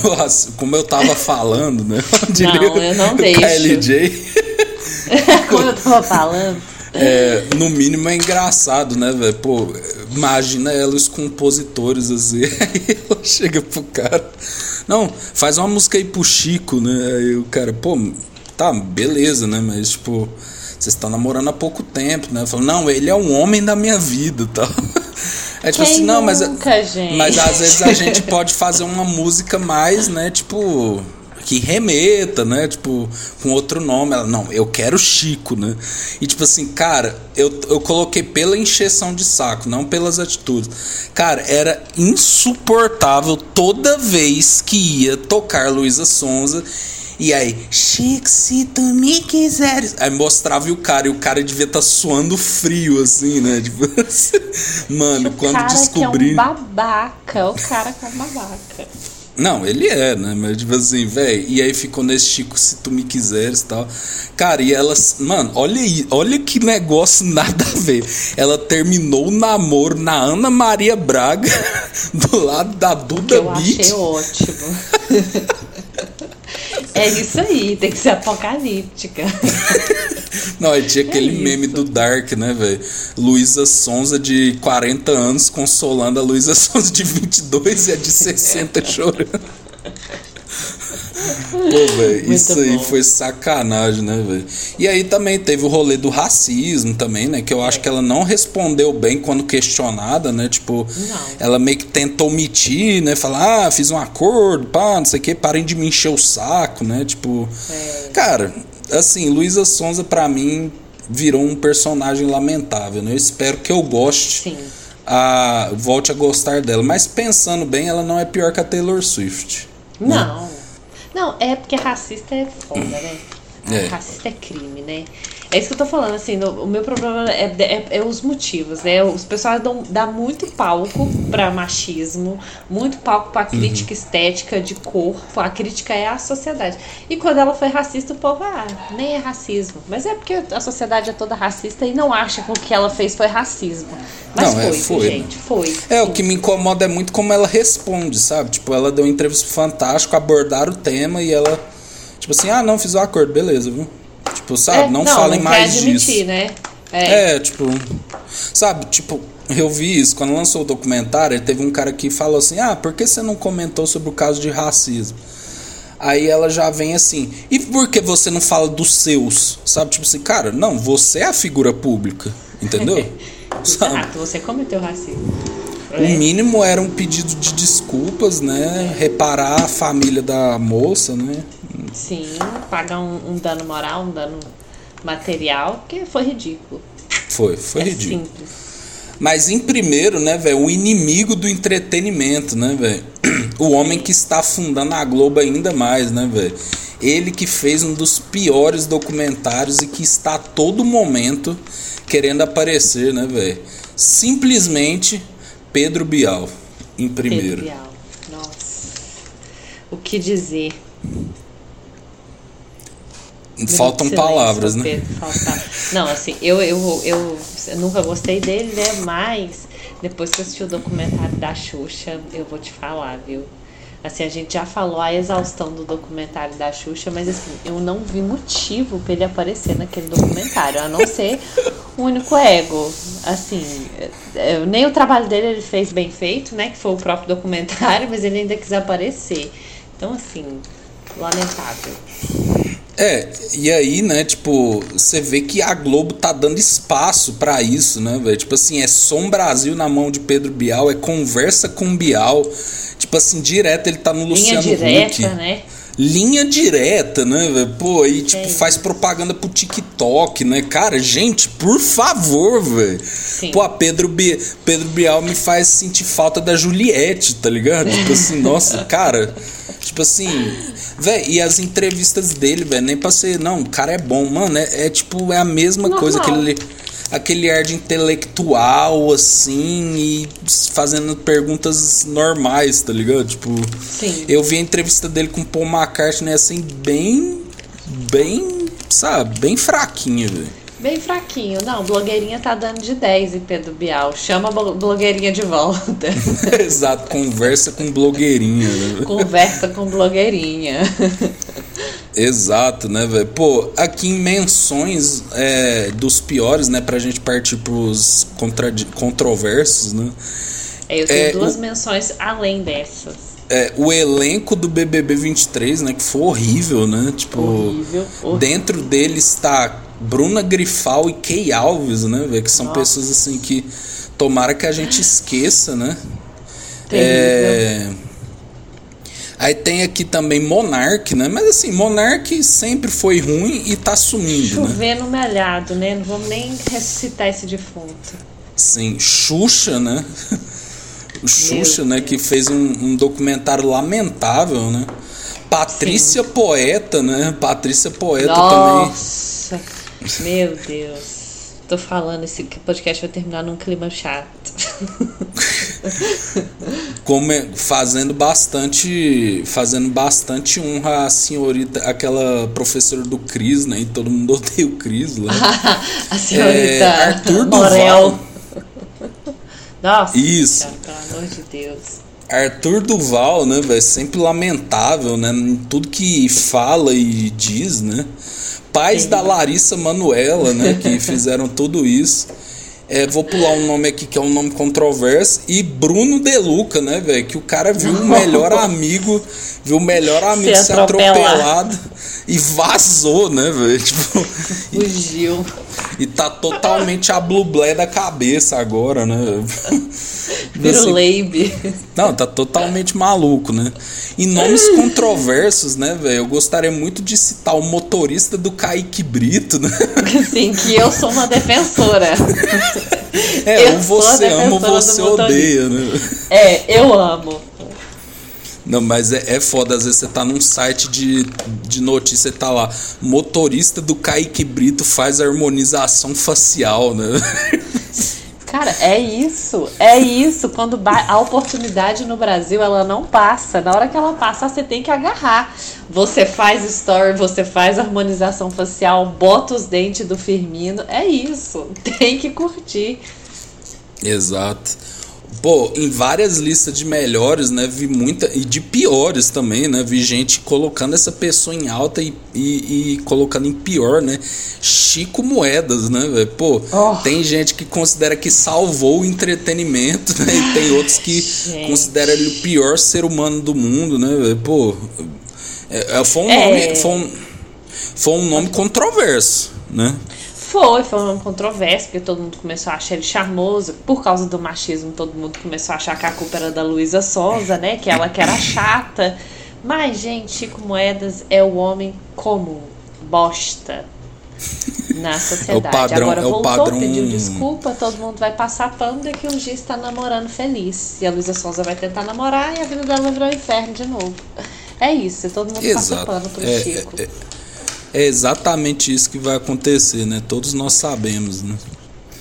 Como eu tava falando, né? Não, eu não deixo. KLJ. Como eu tava falando. É, no mínimo é engraçado, né, velho? Pô, imagina ela os compositores assim. Aí ela chega pro cara. Não, faz uma música aí pro Chico, né? Aí o cara, pô, tá, beleza, né? Mas, tipo, vocês estão namorando há pouco tempo, né? Fala, não, ele é um homem da minha vida tal. É tipo Quem assim, não, mas, nunca, gente? mas às vezes a gente pode fazer uma música mais, né, tipo, que remeta, né, tipo, com outro nome. Ela, não, eu quero Chico, né? E tipo assim, cara, eu, eu coloquei pela encheção de saco, não pelas atitudes. Cara, era insuportável toda vez que ia tocar Luísa Sonza. E aí, Chico, se tu me quiseres. Aí mostrava e o cara, e o cara devia estar suando frio, assim, né? Tipo, mano, quando cara descobri. que é um babaca. O cara que é um babaca. Não, ele é, né? Mas tipo assim, velho. E aí ficou nesse Chico, se tu me quiseres e tal. Cara, e elas. Mano, olha aí, olha que negócio nada a ver. Ela terminou o namoro na Ana Maria Braga, do lado da Duda Eu Beat. achei ótimo. é isso aí, tem que ser apocalíptica. Não, aí tinha aquele É meme do Dark, né, velho? Luísa Sonza de 40 anos consolando a Luísa Sonza de 22 e a de 60 chorando. Pô, velho, isso aí bom. foi sacanagem, né, velho? E aí também teve o rolê do racismo também, né? Que eu acho que ela não respondeu bem quando questionada, né? Tipo, ela meio que tentou omitir, né? Falar, ah, fiz um acordo, pá, não sei o que, parem de me encher o saco, né? Tipo, cara, assim, Luísa Sonza pra mim virou um personagem lamentável, né? Eu espero que eu goste. Sim. A, volte a gostar dela, mas pensando bem, ela não é pior que a Taylor Swift. né? Não. É porque racista é foda, né? É. Racista é crime, né? É isso que eu tô falando, assim, no- o meu problema é, é- é os motivos, né? Os pessoal dão, dá muito palco pra machismo, muito palco pra crítica estética de corpo, a crítica é a sociedade. E quando ela foi racista, o povo, ah, nem é racismo. Mas é porque a sociedade é toda racista e não acha que o que ela fez foi racismo. Mas Não, foi, é, foi, gente, foi. É, o que me incomoda é muito como ela responde, sabe? Tipo, ela deu uma entrevista fantástica, abordaram o tema e ela, tipo assim, ah, não, fiz o acordo, beleza, viu? Tipo, sabe? É, não, falem não mais admitir, disso. né? É. É, tipo, sabe, tipo, eu vi isso, quando lançou o documentário, teve um cara que falou assim, ah, por que você não comentou sobre o caso de racismo? Aí ela já vem assim, e por que você não fala dos seus? Sabe, tipo assim, cara, não, você é a figura pública, entendeu? Sabe? Exato, você cometeu racismo. O mínimo era um pedido de desculpas, né? Reparar a família da moça, né? Sim, pagar um, um dano moral, um dano material, porque foi ridículo. Foi, foi é ridículo. simples. Mas em primeiro, né, velho, o inimigo do entretenimento, né, velho? O homem que está afundando a Globo ainda mais, né, velho? Ele que fez um dos piores documentários e que está a todo momento querendo aparecer, né, velho? Simplesmente Pedro Bial em primeiro. Pedro Bial. Nossa. O que dizer? Faltam palavras, né? Pedro, falta- Não, assim, eu, eu, eu, eu nunca gostei dele, né? Mas depois que eu assisti o documentário da Xuxa, eu vou te falar, viu? Assim, a gente já falou a exaustão do documentário da Xuxa, mas assim, eu não vi motivo pra ele aparecer naquele documentário, a não ser o único ego. Assim, é, nem o trabalho dele ele fez bem feito, né? Que foi o próprio documentário, mas ele ainda quis aparecer. Então, assim, lamentável. É, e aí, né, tipo, você vê que a Globo tá dando espaço pra isso, né, velho? Tipo assim, é Som Brasil na mão de Pedro Bial, é conversa com Bial. Tipo assim, direto ele tá no Linha Luciano direta, Huck. né? Linha direta, né, velho? Pô, aí, tipo, É. faz propaganda pro TikTok, né? Cara, gente, por favor, velho. Pô, a Pedro, Bi Pedro Bial me faz sentir falta da Juliette, tá ligado? Tipo assim, nossa, cara. Tipo assim, velho, e as entrevistas dele, velho, nem pra ser. Não, o cara é bom, mano. É, é tipo, é a mesma Normal. coisa, aquele, aquele ar de intelectual, assim, e fazendo perguntas normais, tá ligado? Tipo, Sim. eu vi a entrevista dele com o Paul McCartney, assim, bem. Bem, sabe, bem fraquinha, velho. Bem fraquinho. Não, blogueirinha tá dando de 10 em Pedro Bial. Chama a blo- blogueirinha de volta. Exato, conversa com blogueirinha, né? Conversa com blogueirinha. Exato, né, velho? Pô, aqui em menções é, dos piores, né, pra gente partir pros contradi- controversos, né? É, eu tenho É, duas o- menções além dessas. É, o elenco do BBB 23, né, que foi horrível, né? Tipo, Horrível, horrível. dentro dele está Bruna Grifal e Key Alves, né, velho? Que são Nossa. pessoas assim que tomara que a gente esqueça, né? Terrível. É... Aí tem aqui também Monark, né? Mas assim, Monark sempre foi ruim e tá sumindo, né? Chovendo melhado, né? Não vamos nem ressuscitar esse defunto. Sim, Xuxa, né? O Xuxa, né? Que fez um, um documentário lamentável, né? Patrícia Poeta, né? Patrícia Poeta também. Nossa, meu Deus. Tô falando, esse podcast vai terminar num clima chato. Come- fazendo bastante fazendo bastante honra à senhorita, aquela professora do Cris, né? E todo mundo odeia o Cris lá. A senhorita É, Arthur Morel. Duval. Nossa, Isso. cara, pelo amor de Deus. Arthur Duval, né, velho? Sempre lamentável, né? Em tudo que fala e diz, né? Pais da Larissa Manuela, né? Que fizeram tudo isso. É, vou pular um nome aqui que é um nome controverso. E Bruno Deluca, né, velho? Que o cara viu o melhor amigo, viu o melhor amigo Ser ser atropelado. e vazou, né, velho? Tipo, Fugiu. e tá totalmente a blublé da cabeça agora, né? Vira o Leibe. Não, tá totalmente maluco, né? Em nomes controversos, né, velho? Eu gostaria muito de citar o motorista do Kaique Brito, né? Assim, que eu sou uma defensora. É, Eu ou você ama ou você odeia, né? É, eu amo. Não, mas é, é foda, às vezes você tá num site de, de notícia e tá lá, motorista do Kaique Brito faz harmonização facial, né? Cara, é isso. É isso. Quando a oportunidade no Brasil, ela não passa. Na hora que ela passar, você tem que agarrar. Você faz story, você faz harmonização facial, bota os dentes do Firmino. É isso. Tem que curtir. Exato. Pô, em várias listas de melhores, né? Vi muita. E de piores também, né? Vi gente colocando essa pessoa em alta e, e, e colocando em pior, né? Chico Moedas, né, velho? Pô, tem gente que considera que salvou o entretenimento, né? E tem outros que Gente. consideram ele o pior ser humano do mundo, né, velho? Pô. é- é- foi um É. nome. Foi um, foi um nome controverso, né? Foi, foi um controverso, porque todo mundo começou a achar ele charmoso. Por causa do machismo, todo mundo começou a achar que a culpa era da Luísa Sonza, né? Que ela que era chata. Mas, gente, Chico Moedas é o homem comum, bosta, na sociedade. padrão- Agora é o voltou, padrão- pediu desculpa, todo mundo vai passar pano, daqui uns dias está namorando feliz. E a Luísa Sonza vai tentar namorar e a vida dela vai virar um inferno de novo. É isso, todo mundo passa Exato. pano pro É, Chico. é, é exatamente isso que vai acontecer, né? Todos nós sabemos, né?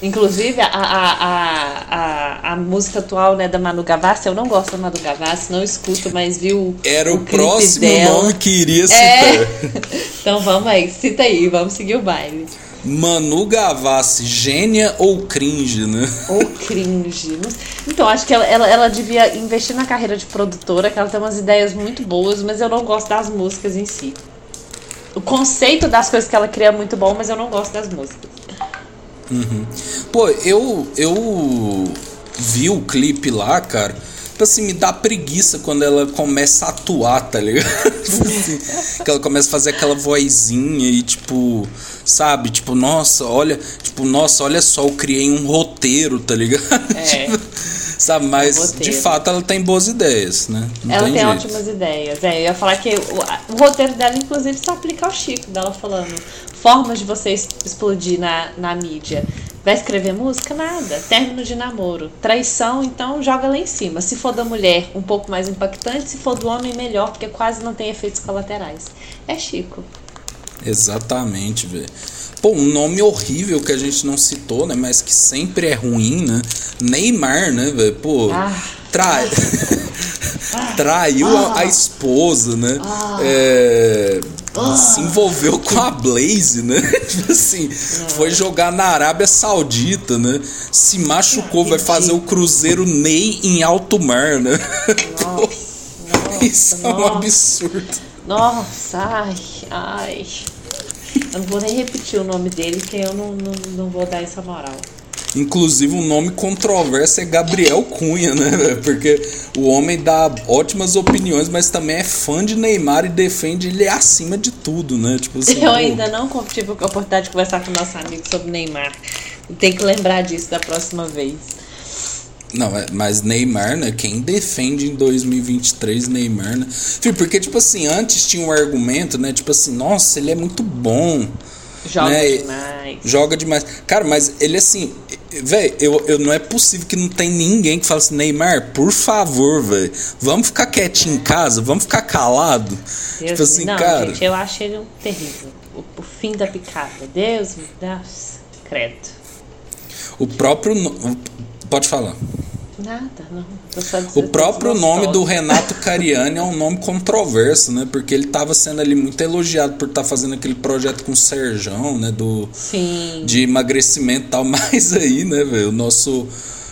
Inclusive, a, a, a, a, música atual né, da Manu Gavassi, eu não gosto da Manu Gavassi, não escuto, mas vi o. Era o, próximo dela. nome que iria citar. É. Então vamos aí, cita aí, vamos seguir o baile. Manu Gavassi, gênia ou cringe, né? Ou cringe. Então, acho que ela, ela, ela devia investir na carreira de produtora, que ela tem umas ideias muito boas, mas eu não gosto das músicas em si. O conceito das coisas que ela cria é muito bom, mas eu não gosto das músicas. Uhum. Pô, eu, eu vi o clipe lá, cara. Tipo assim, me dá preguiça quando ela começa a atuar, tá ligado? Tipo assim, que ela começa a fazer aquela vozinha e tipo, sabe? Tipo, nossa, olha, tipo, nossa, olha só, eu criei um roteiro, tá ligado? É. Tipo, sabe, mas de fato ela tem boas ideias, né? Não ela tem, jeito. ótimas ideias. É, eu ia falar que o, o roteiro dela, inclusive, se aplica ao Chico, dela falando formas de você explodir na, na mídia. Vai escrever música? Nada. Término de namoro. Traição, então joga lá em cima. Se for da mulher, um pouco mais impactante. Se for do homem, melhor, porque quase não tem efeitos colaterais. É Chico. Exatamente, velho. Pô, um nome horrível que a gente não citou, né? Mas que sempre é ruim, né? Neymar, né, velho? Pô, Ah. trai... traiu a, a esposa, né? É, Se envolveu com a Blaze, né? tipo assim, foi jogar na Arábia Saudita, né? Se machucou, vai fazer o Cruzeiro Ney em alto mar, né? Pô, Isso é um nossa. absurdo. Nossa, ai, ai. Eu não vou nem repetir o nome dele, que eu não, não, não vou dar essa moral. Inclusive, um nome controverso é Gabriel Cunha, né? Porque o homem dá ótimas opiniões, mas também é fã de Neymar e defende ele acima de tudo, né? Tipo assim, eu pô, ainda não tive a oportunidade de conversar com nosso amigo sobre Neymar. Tem que lembrar disso da próxima vez. Não, é- mas Neymar, né? Quem defende em 2023 Neymar, né? Filho, porque, tipo assim, antes tinha um argumento, né? Tipo assim, nossa, ele é muito bom. Joga né? demais. Joga demais. Cara, mas ele assim, velho, eu, eu não é possível que não tem ninguém que fala assim, Neymar, por favor, velho, vamos ficar quietinho em casa, vamos ficar calado. Deus tipo assim, não, cara. gente, eu acho ele um terrível. O, o fim da picada. Deus me dá. Credo. O próprio. o- Pode falar. Nada, não. O próprio que nome do. Renato Cariani é um nome controverso, né? Porque ele tava sendo ali muito elogiado por estar fazendo aquele projeto com o Serjão, né? Do, Sim. de emagrecimento e tal. Mas aí, né, velho? O nosso,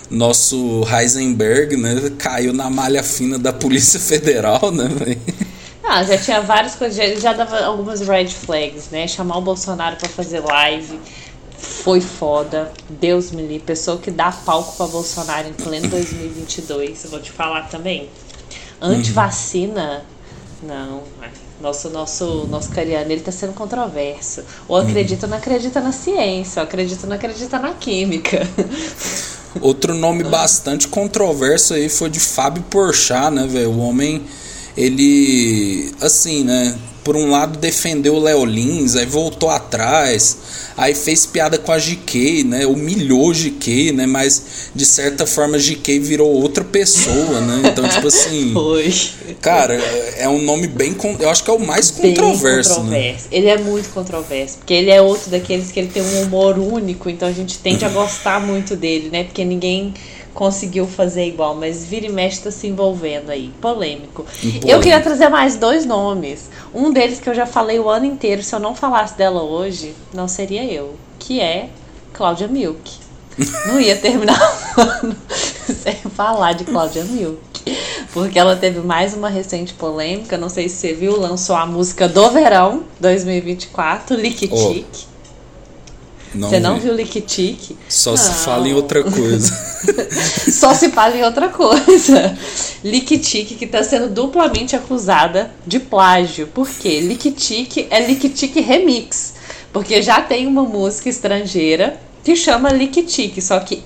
nosso Heisenberg, né? Caiu na malha fina da Polícia Federal, né, velho? Ah, já tinha várias coisas, já, já dava algumas red flags, né? Chamar o Bolsonaro pra fazer live foi foda. Deus me livre. Pessoa que dá palco pra Bolsonaro em pleno 2022, eu vou te falar também. Antivacina, não. Nosso, nosso, nosso cariano, ele tá sendo controverso. Ou acredita ou não acredita na ciência, ou acredita ou não acredita na química. Outro nome bastante controverso aí foi de Fábio Porchat, né, velho? O homem, ele, assim, né? Por um lado defendeu o Léo Lins, aí voltou atrás, aí fez piada com a GK, né? Humilhou GK, né? Mas de certa forma GK virou outra pessoa, né? Então, tipo assim. Foi. Cara, é um nome bem. Eu acho que é o mais Bem controverso, né? controverso. Ele é muito controverso, porque ele é outro daqueles que ele tem um humor único, então a gente tende a gostar muito dele, né? Porque ninguém conseguiu fazer igual, mas vira e mexe tá se envolvendo aí. Polêmico. Polêmico. Eu queria trazer mais dois nomes. Um deles que eu já falei o ano inteiro, se eu não falasse dela hoje, não seria eu, que é Cláudia Milk. Não ia terminar o ano sem falar de Cláudia Milk. Porque ela teve mais uma recente polêmica, não sei se você viu, lançou a música do verão 2024, Liquitique. Não você não vi. viu Liquitique? Só se Não. fala em outra coisa. Só se fala em outra coisa. Liquitique que está sendo duplamente acusada de plágio. Por quê? Liquitique é Liquitique Remix. Porque já tem uma música estrangeira que chama Liquitique, só que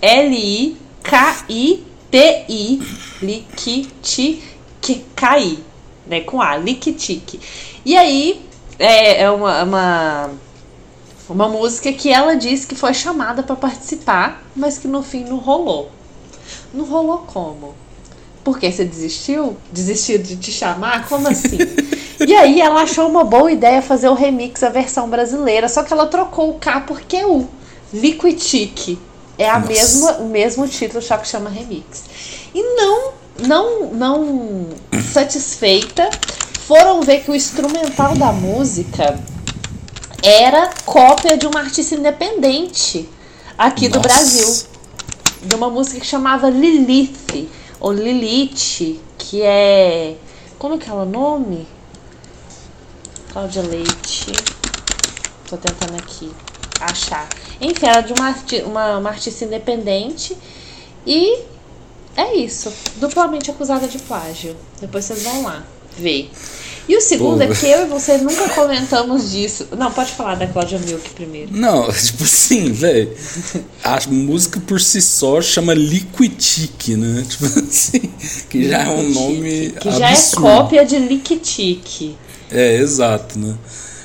L-I-K-I-T-I. Liquitique, né? Com A, Liquitique. E aí é, é uma- uma uma música que ela disse que foi chamada para participar, mas que no fim não rolou. Não rolou como? Porque você desistiu? Desistiu de te chamar? Como assim? E aí ela achou uma boa ideia fazer o remix, a versão brasileira, só que ela trocou o K por QU. Liquitique. É a Nossa. mesma, o mesmo título, só que chama remix. E não, não, não satisfeita, foram ver que o instrumental da música era cópia de uma artista independente aqui do Nossa. Brasil. De uma música que chamava Lilith, ou Lilith, que é. Como que é o nome? Cláudia Leite. Tô tentando aqui achar. Enfim, era de uma, arti uma, uma artista independente. E é isso. Duplamente acusada de plágio. Depois vocês vão lá ver. E o segundo Pô. é que eu e você nunca comentamos disso. Não, pode falar da Cláudia Milk primeiro. Não, tipo assim, velho. A música por si só chama Liquitique, né? Tipo assim, que já é um nome Que já é absurdo. cópia de Liquitique. É, exato, né?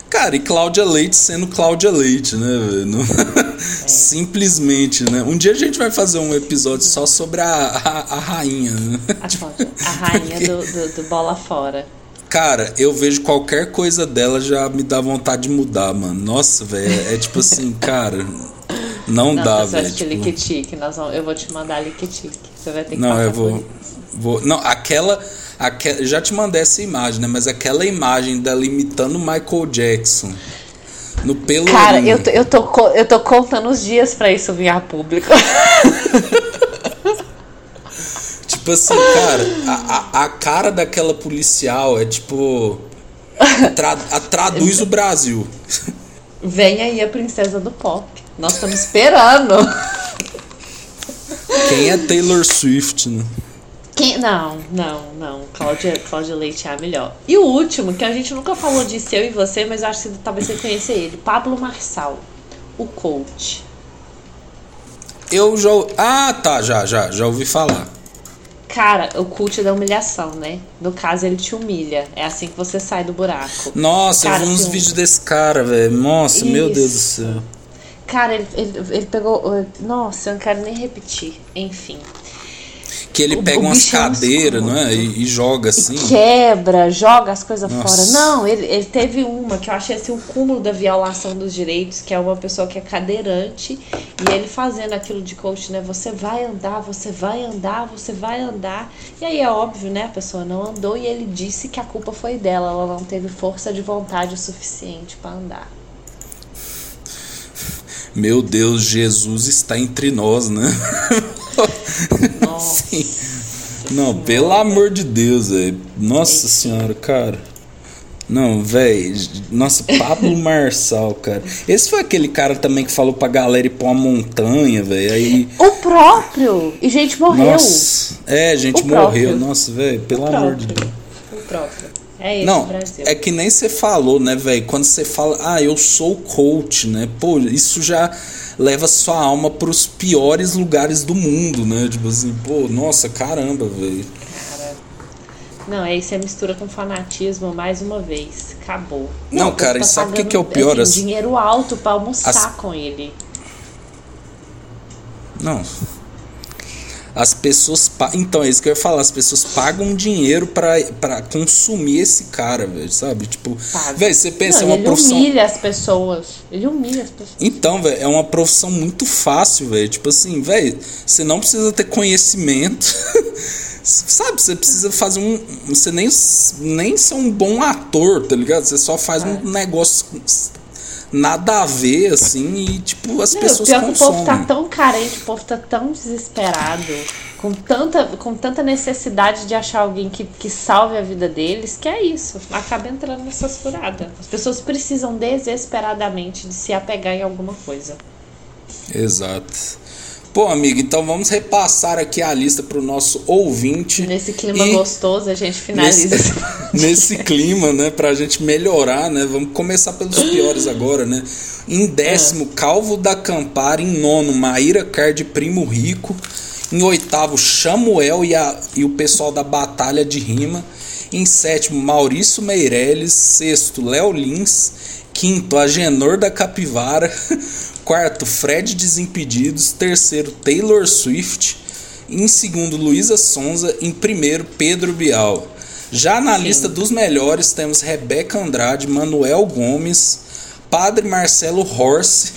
Cara, e Cláudia Leite sendo Cláudia Leite, né, velho? Não- Simplesmente, né? Um dia a gente vai fazer um episódio só sobre a, a, a rainha, né? A, Cláudia, a rainha do, do, do bola fora. Cara, eu vejo qualquer coisa dela já me dá vontade de mudar, mano. Nossa, velho, é tipo assim, cara, não, Não, dá, velho. tipo- nós vamos, eu vou te mandar Liquitique. Você vai ter que Não, eu vou, vou. Não, aquela, aquela. Já te mandei essa imagem, né? Mas aquela imagem dela imitando Michael Jackson. No pelo. Cara, eu tô, eu, tô, eu tô contando os dias pra isso vir a público. Tipo assim, cara, a, a, a cara daquela policial é tipo. Tra, a- traduz o Brasil. Vem aí a princesa do pop. Nós estamos esperando. Quem é Taylor Swift, né? Quem- não, não, não. Cláudia, Cláudia Leite é a melhor. E o último, que a gente nunca falou disso, eu e você, mas eu acho que talvez você conheça ele. Pablo Marçal, o coach. Eu já. Ah, tá, já, já, já ouvi falar. Cara, o cult da humilhação, né? No caso, ele te humilha. É assim que você sai do buraco. Nossa, Cara, eu vi uns um- vídeos desse cara, velho. Nossa, meu Deus do Isso. céu. Cara, ele, ele, ele pegou. Nossa, eu não quero nem repetir. Enfim. Que ele O- pega o umas é um cadeiras, não é? E, e joga assim. Quebra, joga as coisas fora. Não, ele, ele teve uma que eu achei assim o cúmulo da violação dos direitos, que é uma pessoa que é cadeirante e ele fazendo aquilo de coach, né? Você vai andar, você vai andar, você vai andar. E aí é óbvio, né? A pessoa não andou e ele disse que a culpa foi dela, ela não teve força de vontade o suficiente pra andar. Meu Deus, Jesus está entre nós, né? Sim. Não, pelo amor de Deus, velho. Nossa senhora, cara. Não, velho. Nossa, Pablo Marçal, cara. Esse foi aquele cara também que falou pra galera ir pra uma montanha, velho. Aí. O próprio! E gente morreu. Nossa. É, gente O próprio. morreu. Nossa, velho, pelo amor de próprio. Deus. O próprio. É esse Não, Brasil. é que nem você falou, né, velho? Quando você fala, ah, eu sou coach, né? Pô, isso já leva sua alma pros piores lugares do mundo, né? Tipo assim, pô, nossa, caramba, velho. Não, aí você mistura com fanatismo mais uma vez. Acabou. Não, o povo cara, e sabe o que que é o pior? assim, As- dinheiro alto pra almoçar As- com ele. Não. As pessoas. pa- Então, é isso que eu ia falar. As pessoas pagam dinheiro pra, pra consumir esse cara, velho, sabe? Tipo, velho, você pensa, Não, é uma ele profissão. humilha as pessoas. Ele humilha as pessoas. Então, velho, é uma profissão muito fácil, velho. Tipo assim, velho, você não precisa ter conhecimento. Sabe, você precisa fazer um. Você nem, nem ser um bom ator, tá ligado? Você só faz É. um negócio nada a ver, assim, e tipo, as Não, pessoas pior que o consomem. povo tá tão carente, o povo tá tão desesperado, com tanta, com tanta necessidade de achar alguém que, que salve a vida deles, que é isso. Acaba entrando nessas furadas. As pessoas precisam desesperadamente de se apegar em alguma coisa. Exato. Pô, amigo, então vamos repassar aqui a lista pro nosso ouvinte. Nesse clima E- gostoso, a gente finaliza. Nesse, nesse clima, né, pra gente melhorar, né? Vamos começar pelos piores agora, né? Em décimo, Calvo da Campara. Em nono, Maíra Card Primo Rico. Em oitavo, Chamuel e, a, e o pessoal da Batalha de Rima. Em sétimo, Maurício Meirelles. Sexto, Léo Lins. Quinto, Agenor da Capivara. Quarto, Fred Desimpedidos. Terceiro, Taylor Swift. Em segundo, Luísa Sonza. Em primeiro, Pedro Bial. Já na lista dos melhores temos Rebeca Andrade, Manuel Gomes, Padre Marcelo Horse,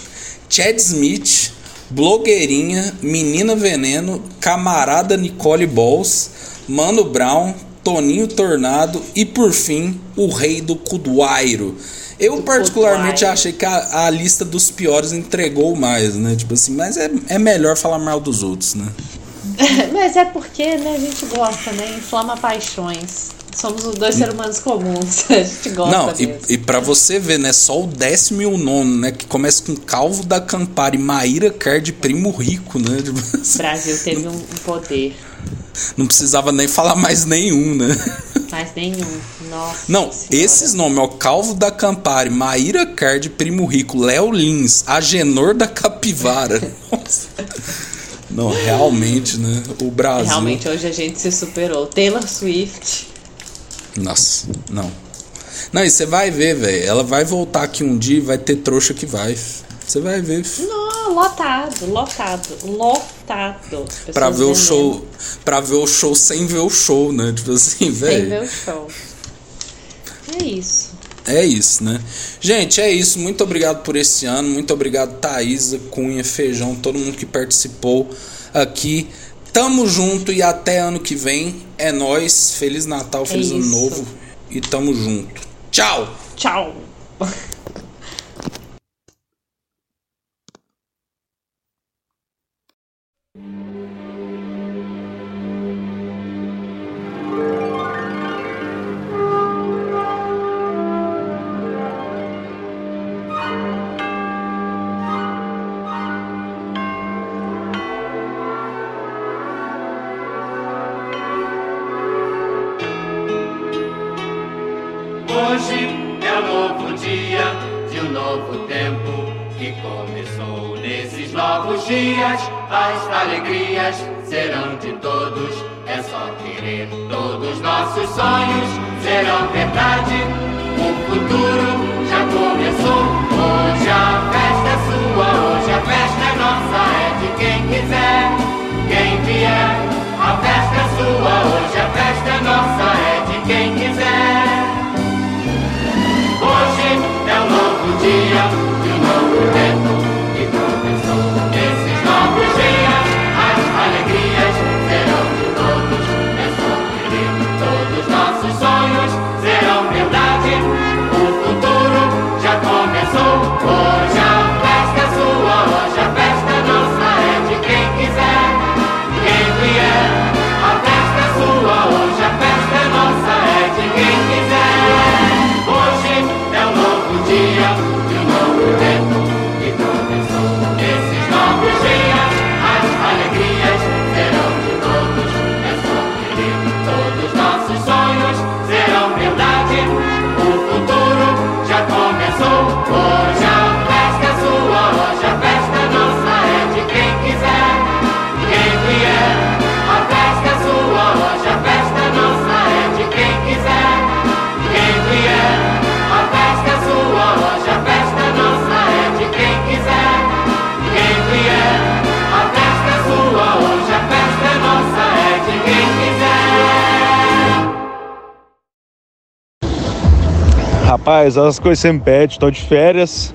Chad Smith, Blogueirinha, Menina Veneno, Camarada Nicole Balls, Mano Brown, Toninho Tornado e por fim o Rei do Cuduairo. Eu particularmente achei que a, a lista dos piores entregou mais, né? Tipo assim, mas é, é melhor falar mal dos outros, né? Mas é porque, né, a gente gosta, né? Inflama paixões. Somos os dois seres humanos comuns. A gente gosta Não, mesmo. e, e para você ver, né? Só o décimo e o nono, né? Que começa com Calvo da Campari, Maíra Card, Primo Rico, né? O Brasil teve um poder, não precisava nem falar mais nenhum, né? mas nenhum. Nossa. Não, esses nomes, ó, Calvo da Campari, Maíra Card, Primo Rico, Léo Lins, Agenor da Capivara. Nossa. Não, realmente, né? O Brasil. Realmente hoje a gente se superou. Taylor Swift. Nossa, não. Não, e você vai ver, velho. Ela vai voltar aqui um dia e vai ter trouxa que vai. Você vai ver. Não, lotado, lotado, lotado. Pra ver o show. Pra ver o show sem ver o show, né? Tipo assim, Sem ver velho. o show. É isso. É isso, né? Gente, é isso. Muito obrigado por esse ano. Muito obrigado, Thaisa, Cunha, Feijão, todo mundo que participou aqui. Tamo junto e até ano que vem. É nóis. Feliz Natal, feliz ano isso. novo. E tamo junto. Tchau! Tchau! Dias. As alegrias serão de todos, é só querer. Todos nossos sonhos serão verdade. O futuro já começou. Hoje a festa é sua, hoje a festa é nossa, é de quem quiser, quem vier. A festa é sua, hoje a festa é nossa, é de quem quiser. Hoje é um novo dia de um novo tempo Rapaz, as coisas você me pede, estou de férias.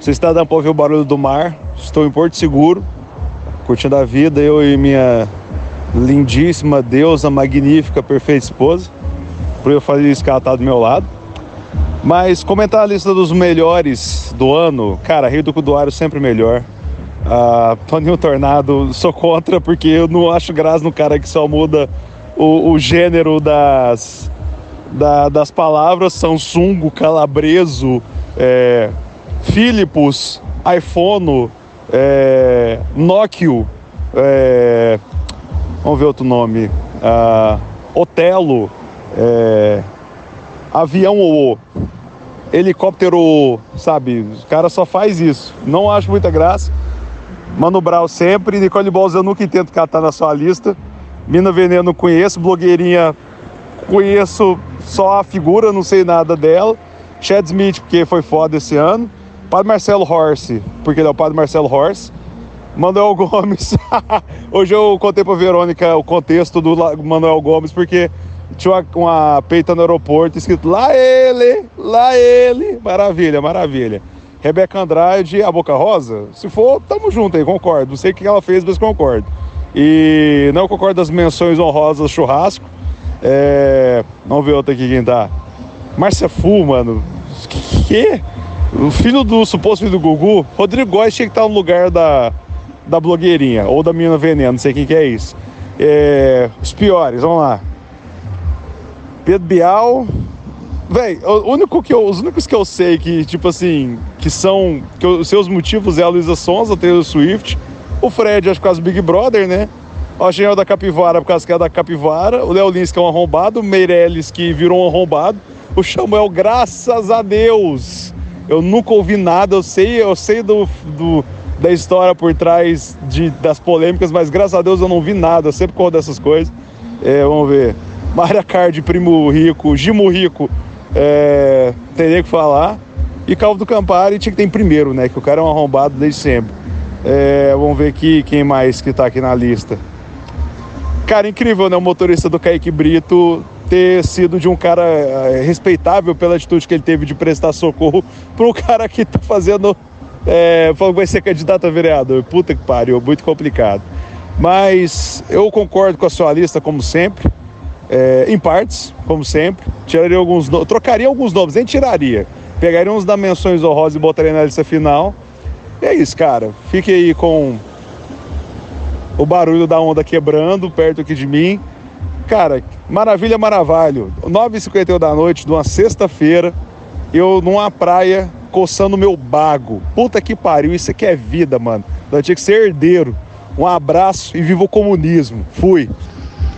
Você está dando para ouvir o barulho do mar. Estou em Porto Seguro, curtindo a vida, eu e minha lindíssima deusa, magnífica, perfeita esposa. Por eu fazer isso que ela tá do meu lado. Mas comentar a lista dos melhores do ano, cara, Rio do Cuduário sempre melhor. Ah, Toninho Tornado, sou contra porque eu não acho graça no cara que só muda o, o gênero das, da- das palavras Samsung, Calabreso, é, Philips, iPhone, é, Nokia, é, vamos ver outro nome, ah, Otelo, é, Avião ou Helicóptero, sabe? O cara só faz isso. Não acho muita graça. Mano Brown sempre, Nicole Balls eu nunca entendo catar na sua lista. Mina Veneno conheço, blogueirinha conheço só a figura, não sei nada dela. Chad Smith, porque foi foda esse ano. Padre Marcelo Horse, porque ele é o Padre Marcelo Horse. Manuel Gomes. Hoje eu contei pra Verônica o contexto do Manuel Gomes, porque tinha uma, uma peita no aeroporto escrito lá ele, lá ele. Maravilha, maravilha. Rebeca Andrade, a Boca Rosa? Se for, tamo junto aí, concordo. Não sei o que ela fez, mas concordo. E não concordo das menções honrosas churrasco. É... Vamos ver outra aqui quem tá. Márcia Fu, mano. Que? O filho do suposto filho do Gugu, Rodrigo Góes tinha que estar no lugar da, da blogueirinha ou da menina veneno, não sei quem que é isso. É, os piores, vamos lá. Pedro Bial. Véi, o único que eu, os únicos que eu sei que, tipo assim, que são. que os seus motivos é a Luísa Sonza, Taylor Swift. O Fred, acho que do Big Brother, né? O Ageniel da Capivara, por causa que é da Capivara. O Léo Lins, que é um arrombado. O Meirelles, que virou um arrombado. O Samuel, graças a Deus. Eu nunca ouvi nada, eu sei, eu sei do, do da história por trás de, das polêmicas, mas graças a Deus eu não vi nada, eu sempre corro dessas coisas. É, vamos ver. Maria Card, Primo Rico, Gimo Rico, é, o que falar. E Calvo do Campari tinha que ter em primeiro, né? Que o cara é um arrombado desde sempre. É, vamos ver aqui quem mais que tá aqui na lista. Cara, incrível, né? O motorista do Kaique Brito ter sido de um cara é, respeitável pela atitude que ele teve de prestar socorro para um cara que tá fazendo. É, vai ser candidato a vereador. Puta que pariu, muito complicado. Mas eu concordo com a sua lista, como sempre. É, em partes, como sempre. Tiraria alguns no... Trocaria alguns nomes, nem tiraria. Pegaria uns da menções honrosas e botaria na lista final. E é isso, cara. Fique aí com o barulho da onda quebrando perto aqui de mim. Cara, maravilha, maravilho. 9h51 da noite, de uma sexta-feira, eu numa praia coçando meu bago. Puta que pariu, isso aqui é vida, mano. Eu tinha que ser herdeiro. Um abraço e viva o comunismo. Fui.